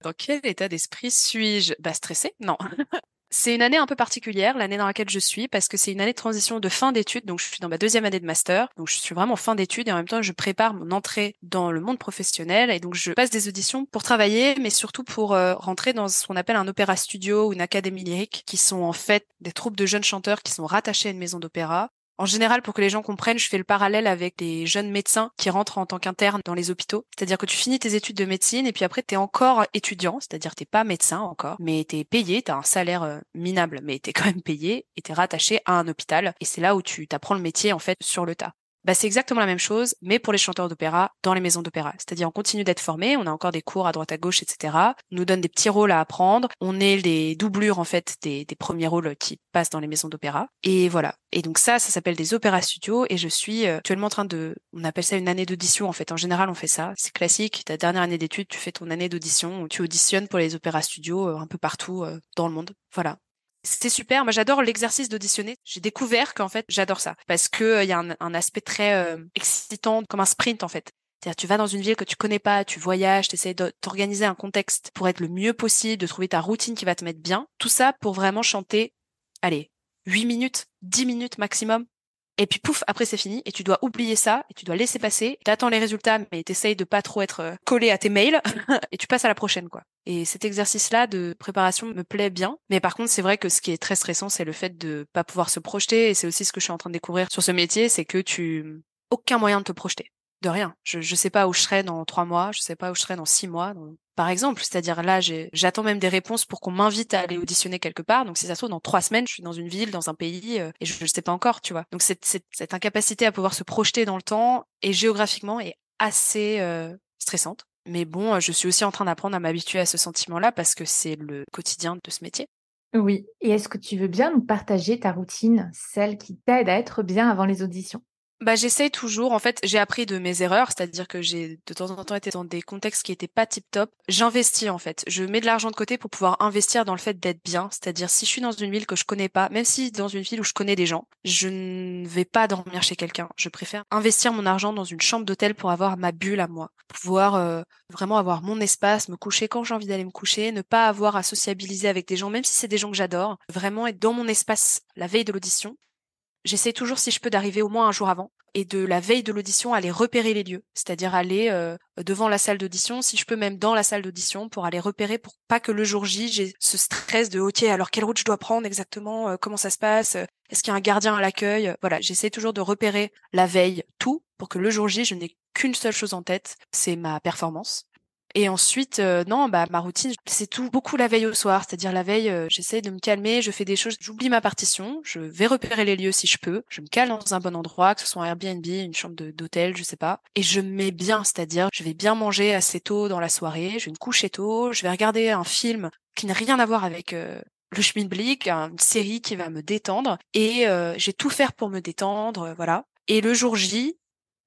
Speaker 2: Dans quel état d'esprit suis-je? Bah stressé Non. C'est une année un peu particulière, l'année dans laquelle je suis, parce que c'est une année de transition de fin d'études. Donc, je suis dans ma deuxième année de master. Donc, je suis vraiment fin d'études et en même temps, je prépare mon entrée dans le monde professionnel. Et donc, je passe des auditions pour travailler, mais surtout pour euh, rentrer dans ce qu'on appelle un opéra studio ou une académie lyrique, qui sont en fait des troupes de jeunes chanteurs qui sont rattachés à une maison d'opéra en général, pour que les gens comprennent, je fais le parallèle avec des jeunes médecins qui rentrent en tant qu'internes dans les hôpitaux. C'est-à-dire que tu finis tes études de médecine et puis après tu es encore étudiant, c'est-à-dire t'es pas médecin encore, mais t'es payé, t'as un salaire euh, minable, mais t'es quand même payé et t'es rattaché à un hôpital. Et c'est là où tu t'apprends le métier en fait sur le tas bah, c'est exactement la même chose, mais pour les chanteurs d'opéra dans les maisons d'opéra. C'est-à-dire on continue d'être formés, on a encore des cours à droite à gauche, etc. On nous donne des petits rôles à apprendre. On est les doublures en fait des, premiers rôles qui passent dans les maisons d'opéra. Et voilà. Et donc ça, ça s'appelle des opéras studios. Et je suis euh, actuellement en train de, on appelle ça une année d'audition en fait. En général, on fait ça. C'est classique. Ta dernière année d'études, tu fais ton année d'audition où tu auditionnes pour les opéras studios euh, un peu partout euh, dans le monde. Voilà. C'était super. Moi, j'adore l'exercice d'auditionner. J'ai découvert qu'en fait, j'adore ça parce que il euh, y a un, aspect très euh, excitant, comme un sprint en fait. C'est-à-dire, tu vas dans une ville que tu connais pas, tu voyages, tu essaies de t'organiser un contexte pour être le mieux possible, de trouver ta routine qui va te mettre bien. Tout ça pour vraiment chanter, allez, 8 minutes, 10 minutes maximum et puis pouf, après c'est fini et tu dois oublier ça et tu dois laisser passer. Tu attends les résultats mais t'essayes de pas trop être euh, collé à tes mails et tu passes à la prochaine quoi. Et cet exercice-là de préparation me plaît bien. Mais par contre, c'est vrai que ce qui est très stressant, c'est le fait de pas pouvoir se projeter. Et c'est aussi ce que je suis en train de découvrir sur ce métier, c'est que tu aucun moyen de te projeter de rien. Je je sais pas où je serai dans trois mois, je sais pas où je serai dans six mois. Par exemple, c'est-à-dire là, j'attends même des réponses pour qu'on m'invite à aller auditionner quelque part. Donc si ça se trouve dans trois semaines, je suis dans une ville, dans un pays euh, et je ne sais pas encore, tu vois. Donc cette, cette, incapacité à pouvoir se projeter dans le temps et géographiquement est assez euh, stressante. Mais bon, euh, je suis aussi en train d'apprendre à m'habituer à ce sentiment-là parce que c'est le quotidien de ce métier.
Speaker 1: Oui. Et est-ce que tu veux bien nous partager ta routine, celle qui t'aide à être bien avant les auditions?
Speaker 2: Bah, j'essaye toujours. En fait, j'ai appris de mes erreurs, c'est-à-dire que j'ai de temps en temps été dans des contextes qui étaient pas tip top. J'investis en fait. Je mets de l'argent de côté pour pouvoir investir dans le fait d'être bien. C'est-à-dire si je suis dans une ville que je connais pas, même si dans une ville où je connais des gens, je ne vais pas dormir chez quelqu'un. Je préfère investir mon argent dans une chambre d'hôtel pour avoir ma bulle à moi, pouvoir euh, vraiment avoir mon espace, me coucher quand j'ai envie d'aller me coucher, ne pas avoir à sociabiliser avec des gens, même si c'est des gens que j'adore. Vraiment être dans mon espace la veille de l'audition J'essaie toujours, si je peux, d'arriver au moins un jour avant et de la veille de l'audition aller repérer les lieux, c'est-à-dire aller euh, devant la salle d'audition, si je peux même dans la salle d'audition pour aller repérer pour pas que le jour J j'ai ce stress de ok alors quelle route je dois prendre exactement, euh, comment ça se passe, euh, est-ce qu'il y a un gardien à l'accueil, voilà j'essaie toujours de repérer la veille tout pour que le jour J je n'ai qu'une seule chose en tête, c'est ma performance et ensuite, euh, non, bah ma routine, c'est tout beaucoup la veille au soir, c'est-à-dire la veille, euh, j'essaie de me calmer, je fais des choses, j'oublie ma partition, je vais repérer les lieux si je peux, je me cale dans un bon endroit, que ce soit un Airbnb, une chambre d'hôtel, je sais pas, et je me mets bien, c'est-à-dire je vais bien manger assez tôt dans la soirée, je vais me coucher tôt, je vais regarder un film qui n'a rien à voir avec euh, le Schmidblick, une série qui va me détendre, et euh, j'ai tout faire pour me détendre, voilà. Et le jour J,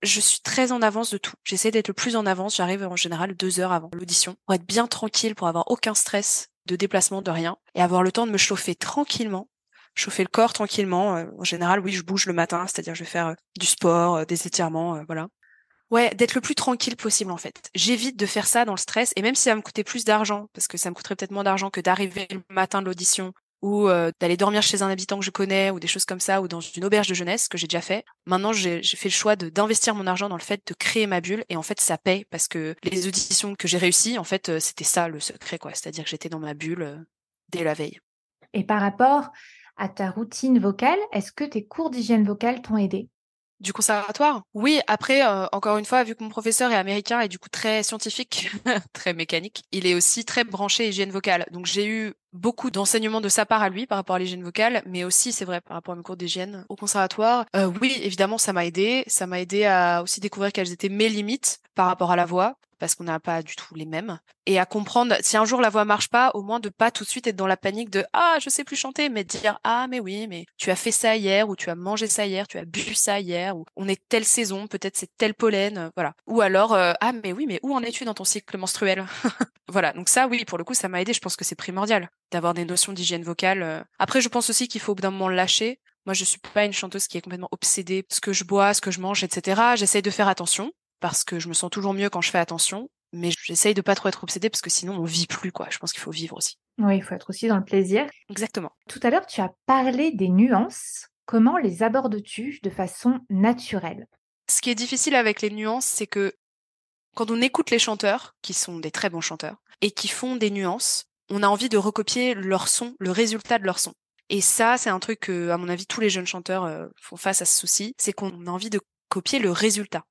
Speaker 2: je suis très en avance de tout. J'essaie d'être le plus en avance. J'arrive en général deux heures avant l'audition pour être bien tranquille, pour avoir aucun stress de déplacement, de rien, et avoir le temps de me chauffer tranquillement, chauffer le corps tranquillement. Euh, en général, oui, je bouge le matin, c'est-à-dire je vais faire euh, du sport, euh, des étirements, voilà. Ouais, d'être le plus tranquille possible en fait. J'évite de faire ça dans le stress, et même si ça me coûtait plus d'argent, parce que ça me coûterait peut-être moins d'argent que d'arriver le matin de l'audition ou euh, d'aller dormir chez un habitant que je connais ou des choses comme ça ou dans une auberge de jeunesse que j'ai déjà fait. Maintenant, j'ai fait le choix d'investir mon argent dans le fait de créer ma bulle et en fait ça paye parce que les auditions que j'ai réussies, en fait, euh, c'était ça le secret quoi, c'est-à-dire que j'étais dans ma bulle euh, dès la veille.
Speaker 1: Et par rapport à ta routine vocale, est-ce que tes cours d'hygiène vocale t'ont aidé?
Speaker 2: Du conservatoire Oui, après, euh, encore une fois, vu que mon professeur est américain et du coup très scientifique, très mécanique, il est aussi très branché hygiène vocale. Donc j'ai eu beaucoup d'enseignements de sa part à lui par rapport à l'hygiène vocale, mais aussi, c'est vrai, par rapport à mes cours d'hygiène au conservatoire. Euh, oui, évidemment, ça m'a aidé. Ça m'a aidé à aussi découvrir quelles étaient mes limites par rapport à la voix parce qu'on n'a pas du tout les mêmes et à comprendre si un jour la voix marche pas au moins de pas tout de suite être dans la panique de ah je sais plus chanter mais dire ah mais oui mais tu as fait ça hier ou tu as mangé ça hier tu as bu ça hier ou on est telle saison peut-être c'est tel pollen euh, voilà ou alors euh, ah mais oui mais où en es-tu dans ton cycle menstruel? Voilà donc ça oui pour le coup ça m'a aidé je pense que c'est primordial d'avoir des notions d'hygiène vocale euh. après je pense aussi qu'il faut au bout d'un moment lâcher moi, je suis pas une chanteuse qui est complètement obsédée. Ce que je bois, ce que je mange, etc. J'essaye de faire attention parce que je me sens toujours mieux quand je fais attention. Mais j'essaye de pas trop être obsédée parce que sinon on vit plus, quoi. Je pense qu'il faut vivre aussi.
Speaker 1: Oui, il faut être aussi dans le plaisir.
Speaker 2: Exactement.
Speaker 1: Tout à l'heure, tu as parlé des nuances. Comment les abordes-tu de façon naturelle?
Speaker 2: Ce qui est difficile avec les nuances, c'est que quand on écoute les chanteurs, qui sont des très bons chanteurs, et qui font des nuances, on a envie de recopier leur son, le résultat de leur son. Et ça, c'est un truc que, à mon avis, tous les jeunes chanteurs euh, font face à ce souci, c'est qu'on a envie de copier le résultat.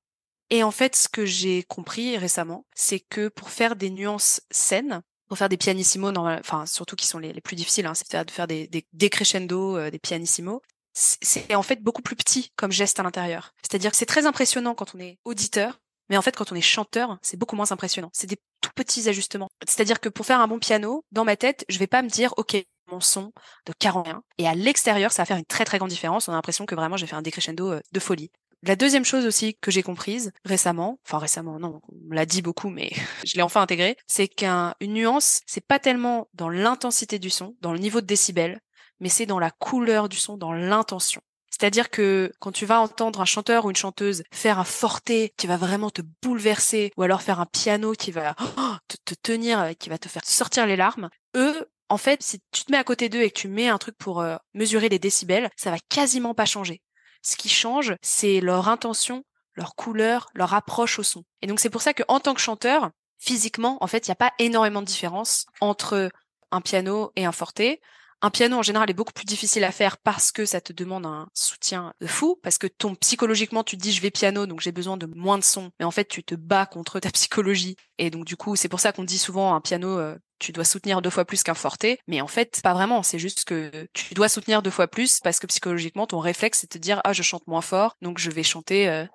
Speaker 2: Et en fait, ce que j'ai compris récemment, c'est que pour faire des nuances saines, pour faire des pianissimos, enfin surtout qui sont les, plus difficiles, hein, c'est-à-dire de faire des, des décrescendo, euh, des pianissimos, c'est en fait beaucoup plus petit comme geste à l'intérieur. C'est-à-dire que c'est très impressionnant quand on est auditeur, mais en fait quand on est chanteur, c'est beaucoup moins impressionnant. C'est des tout petits ajustements. C'est-à-dire que pour faire un bon piano, dans ma tête, je vais pas me dire, ok, mon son de 41. Et à l'extérieur, ça va faire une très très grande différence. On a l'impression que vraiment j'ai fait un décrescendo euh, de folie. La deuxième chose aussi que j'ai comprise récemment, enfin récemment, non, on l'a dit beaucoup, mais je l'ai enfin intégré, c'est qu'une nuance, c'est pas tellement dans l'intensité du son, dans le niveau de décibels, mais c'est dans la couleur du son, dans l'intention. C'est-à-dire que quand tu vas entendre un chanteur ou une chanteuse faire un forté qui va vraiment te bouleverser, ou alors faire un piano qui va oh, te, te, tenir, qui va te faire sortir les larmes, eux, en fait, si tu te mets à côté d'eux et que tu mets un truc pour euh, mesurer les décibels, ça va quasiment pas changer. Ce qui change, c'est leur intention, leur couleur, leur approche au son. Et donc c'est pour ça que en tant que chanteur, physiquement, en fait, il n'y a pas énormément de différence entre un piano et un forté. Un piano en général est beaucoup plus difficile à faire parce que ça te demande un soutien fou, parce que ton psychologiquement tu te dis je vais piano donc j'ai besoin de moins de son, mais en fait tu te bats contre ta psychologie et donc du coup c'est pour ça qu'on dit souvent un piano euh, tu dois soutenir deux fois plus qu'un forté, mais en fait pas vraiment, c'est juste que tu dois soutenir deux fois plus parce que psychologiquement ton réflexe c'est de te dire ah je chante moins fort donc je vais chanter euh,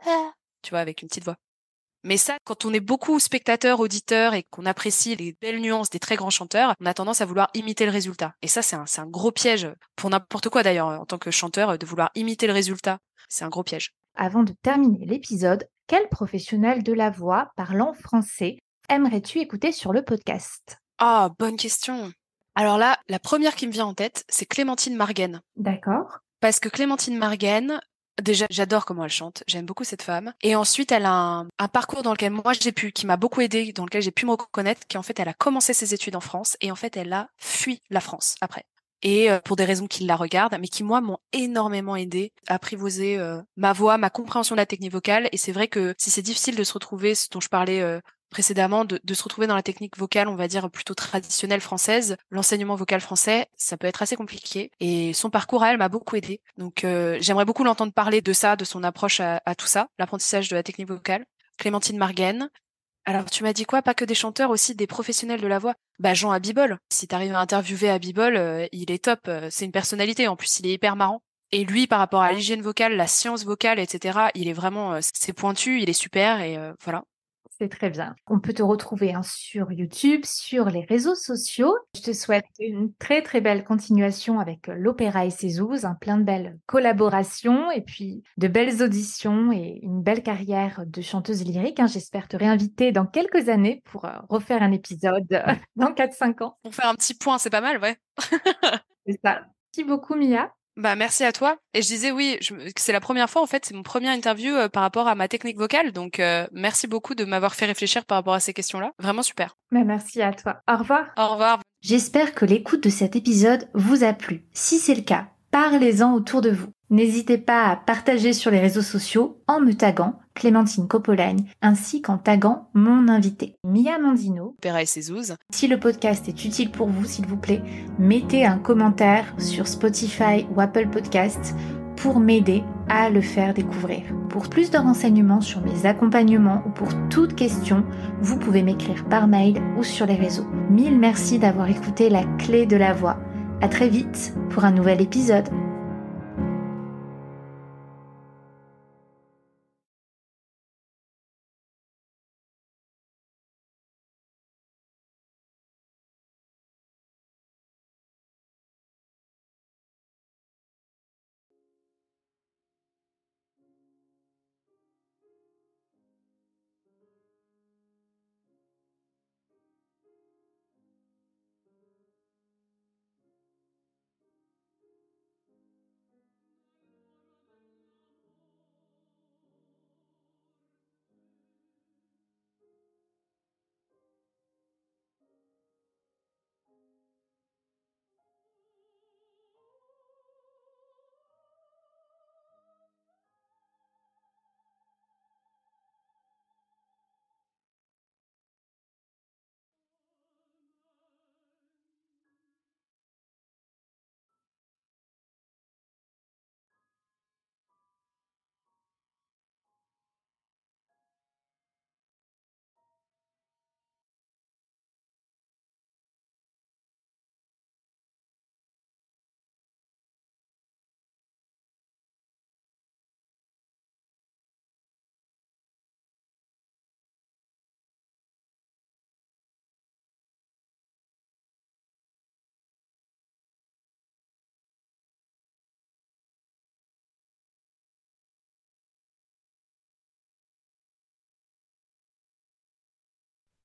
Speaker 2: tu vois avec une petite voix. Mais ça, quand on est beaucoup spectateur, auditeur et qu'on apprécie les belles nuances des très grands chanteurs, on a tendance à vouloir imiter le résultat. Et ça, c'est un gros piège pour n'importe quoi d'ailleurs en tant que chanteur de vouloir imiter le résultat. C'est un gros piège.
Speaker 1: Avant de terminer l'épisode, quel professionnel de la voix parlant français aimerais-tu écouter sur le podcast?
Speaker 2: Ah, bonne question. Alors là, la première qui me vient en tête, c'est Clémentine Margaine.
Speaker 1: D'accord.
Speaker 2: Parce que Clémentine Margaine, Déjà, j'adore comment elle chante. J'aime beaucoup cette femme. Et ensuite, elle a un, parcours dans lequel moi j'ai pu, qui m'a beaucoup aidé, dans lequel j'ai pu me reconnaître, qui en fait, elle a commencé ses études en France et en fait, elle a fui la France après. Et euh, pour des raisons qui la regardent, mais qui moi m'ont énormément aidé à apprivoiser euh, ma voix, ma compréhension de la technique vocale. Et c'est vrai que si c'est difficile de se retrouver, ce dont je parlais euh, précédemment de, se retrouver dans la technique vocale, on va dire plutôt traditionnelle française, l'enseignement vocal français, ça peut être assez compliqué. Et son parcours à elle m'a beaucoup aidé. Donc euh, j'aimerais beaucoup l'entendre parler de ça, de son approche à, tout ça, l'apprentissage de la technique vocale. Clémentine Margaine. Alors tu m'as dit quoi? Pas que des chanteurs, aussi des professionnels de la voix. Bah Jean Abibol. Si t'arrives à interviewer Abibol, euh, il est top. Euh, c'est une personnalité. En plus, il est hyper marrant. Et lui, par rapport à l'hygiène vocale, la science vocale, etc., il est vraiment, c'est pointu, il est super et voilà.
Speaker 1: C'est très bien. On peut te retrouver hein, sur YouTube, sur les réseaux sociaux. Je te souhaite une très très belle continuation avec euh, l'Opéra et ses ouzes, un plein de belles collaborations et puis de belles auditions et une belle carrière de chanteuse lyrique. Hein. J'espère te réinviter dans quelques années pour euh, refaire un épisode dans 4-5 ans.
Speaker 2: Pour faire un petit point, c'est pas mal, ouais.
Speaker 1: c'est ça. Merci beaucoup Mia.
Speaker 2: Bah merci à toi. Et je disais oui, c'est la première fois en fait, c'est mon premier interview euh, par rapport à ma technique vocale. Donc euh, merci beaucoup de m'avoir fait réfléchir par rapport à ces questions-là. Vraiment super.
Speaker 1: Bah, merci à toi. Au revoir.
Speaker 2: Au revoir.
Speaker 1: J'espère que l'écoute de cet épisode vous a plu. Si c'est le cas, parlez-en autour de vous. N'hésitez pas à partager sur les réseaux sociaux en me taguant Clémentine Copolagne ainsi qu'en taguant mon invité Mia Mandino.
Speaker 2: Pera et Si
Speaker 1: le podcast est utile pour vous, s'il vous plaît, mettez un commentaire sur Spotify ou Apple Podcast pour m'aider à le faire découvrir. Pour plus de renseignements sur mes accompagnements ou pour toute question, vous pouvez m'écrire par mail ou sur les réseaux. Mille merci d'avoir écouté la clé de la voix. À très vite pour un nouvel épisode.